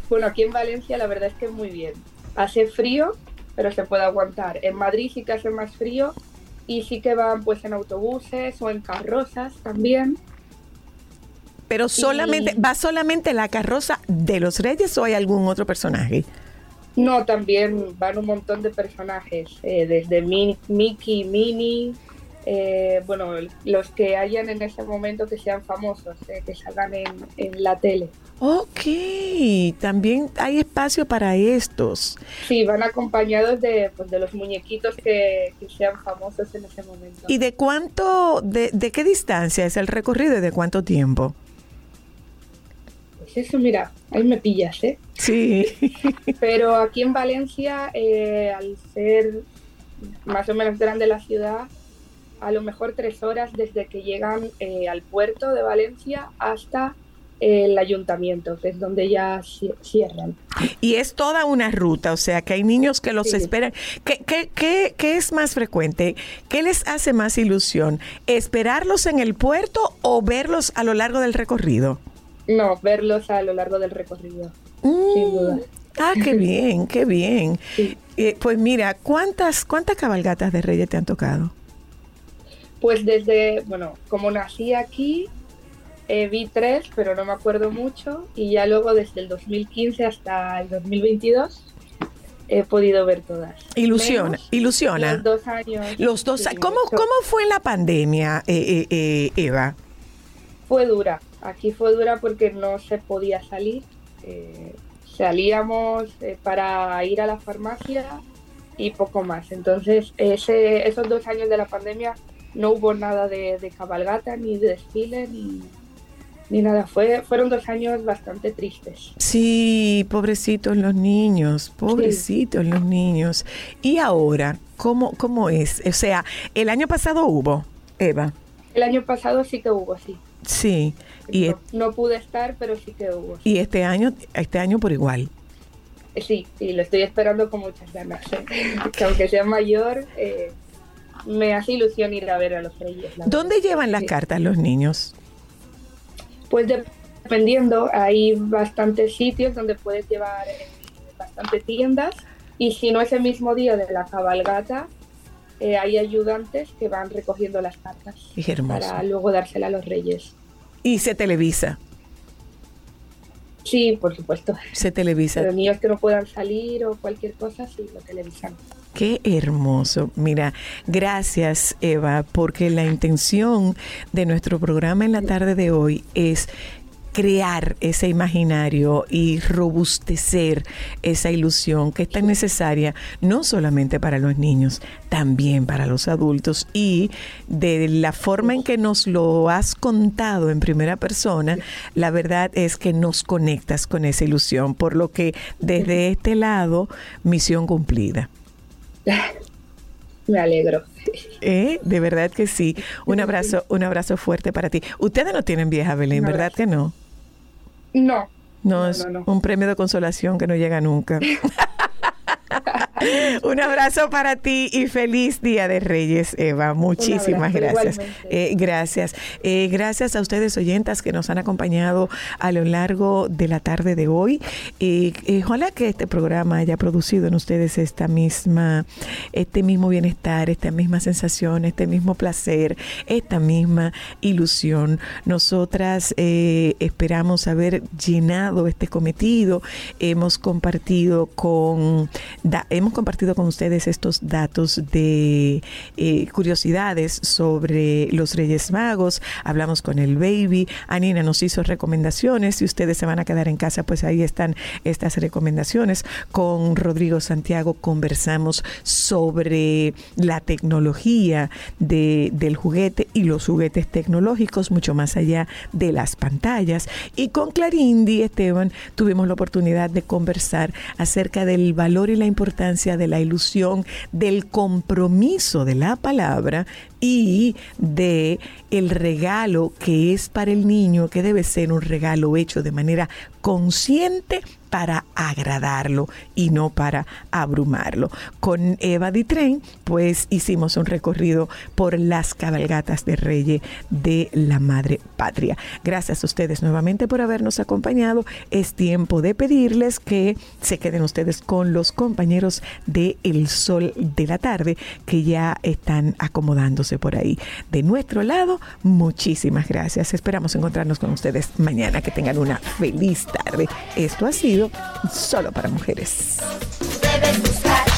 Bueno, aquí en Valencia la verdad es que muy bien. Hace frío, pero se puede aguantar. En Madrid sí que hace más frío y sí que van pues en autobuses o en carrozas también. Pero solamente, ¿va solamente la carroza de los reyes o hay algún otro personaje? No, también van un montón de personajes, eh, desde Min- Mickey, Minnie, eh, bueno, los que hayan en ese momento que sean famosos, eh, que salgan en, en la tele. Ok, también hay espacio para estos. Sí, van acompañados de, pues, de los muñequitos que, que sean famosos en ese momento. ¿Y de cuánto, de, de qué distancia es el recorrido y de cuánto tiempo? Eso, mira, ahí me pillas, ¿eh? Sí. Pero aquí en Valencia, eh, al ser más o menos grande la ciudad, a lo mejor tres horas desde que llegan eh, al puerto de Valencia hasta el ayuntamiento, que es donde ya ci- cierran. Y es toda una ruta, o sea que hay niños que los Sí. esperan. ¿Qué, qué, qué, qué es más frecuente? ¿Qué les hace más ilusión? ¿Esperarlos en el puerto o verlos a lo largo del recorrido? No, verlos a lo largo del recorrido, Mm. sin duda. Ah, qué bien, qué bien. Eh, pues mira, ¿cuántas, ¿cuántas cabalgatas de Reyes te han tocado? Pues desde, bueno, como nací aquí, eh, vi tres, pero no me acuerdo mucho, y ya luego desde el 2015 hasta el 2022 he podido ver todas. Ilusiona, Menos ilusiona. Los dos años. Los dos. ¿Cómo. ¿Cómo fue la pandemia, eh, eh, eh, Eva? Fue dura. Aquí fue dura porque no se podía salir. eh, salíamos eh, para ir a la farmacia y poco más. Entonces, ese, esos dos años de la pandemia no hubo nada de, de cabalgata, ni de desfile, ni, ni nada. Fue, fueron dos años bastante tristes. Sí, pobrecitos los niños, pobrecitos los niños. Y ahora, ¿cómo, ¿cómo es? O sea, el año pasado hubo, Eva. El año pasado sí que hubo, sí. Sí. Y, No pude estar, pero sí que hubo. y este año, este año por igual. Sí, y lo estoy esperando con muchas ganas. Que aunque sea mayor, eh, me hace ilusión ir a ver a los reyes. ¿Dónde llevan las Sí. cartas los niños? Pues dependiendo, hay bastantes sitios donde puedes llevar eh, bastantes tiendas y si no es el mismo día de la cabalgata, eh, hay ayudantes que van recogiendo las cartas para luego dársela a los reyes. Y se televisa, Sí, por supuesto. se televisa. Pero niños que no puedan salir o cualquier cosa, sí, lo televisan. Qué hermoso. Mira, gracias Eva, porque la intención de nuestro programa en la tarde de hoy es crear ese imaginario y robustecer esa ilusión que es tan necesaria no solamente para los niños, también para los adultos y de la forma en que nos lo has contado en primera persona, la verdad es que nos conectas con esa ilusión, por lo que desde este lado, misión cumplida. Me alegro. ¿Eh? De verdad que sí. Un abrazo, un abrazo fuerte para ti. Ustedes no tienen vieja Belén, ¿verdad que no? No. No, es un premio de consolación que no llega nunca. Un abrazo para ti y feliz Día de Reyes, Eva. Muchísimas gracias. Eh, gracias. Eh, gracias a ustedes oyentas que nos han acompañado a lo largo de la tarde de hoy. Eh, eh, ojalá que este programa haya producido en ustedes esta misma, este mismo bienestar, esta misma sensación, este mismo placer, esta misma ilusión. Nosotras eh, esperamos haber llenado este cometido. Hemos compartido con da- hemos compartido con ustedes estos datos de eh, curiosidades sobre los Reyes Magos. Hablamos con el baby. Anina nos hizo recomendaciones. Si ustedes se van a quedar en casa, pues ahí están estas recomendaciones. Con Rodrigo Santiago conversamos sobre la tecnología de- del juguete y los juguetes tecnológicos, mucho más allá de las pantallas. Y con Clarindi Esteban tuvimos la oportunidad de conversar acerca del valor y la importancia de la ilusión, del compromiso de la palabra y de el regalo que es para el niño, que debe ser un regalo hecho de manera consciente para agradarlo y no para abrumarlo. Con Eva Ditren, pues hicimos un recorrido por las cabalgatas de Reyes de la Madre Patria. Gracias a ustedes nuevamente por habernos acompañado. Es tiempo de pedirles que se queden ustedes con los compañeros de El Sol de la Tarde que ya están acomodándose por ahí. De nuestro lado, muchísimas gracias. Esperamos encontrarnos con ustedes mañana. Que tengan una feliz tarde. Esto ha sido solo para mujeres. Debes buscar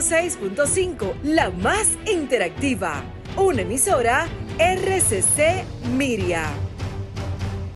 106.5, la más interactiva. Una emisora RCC Miria.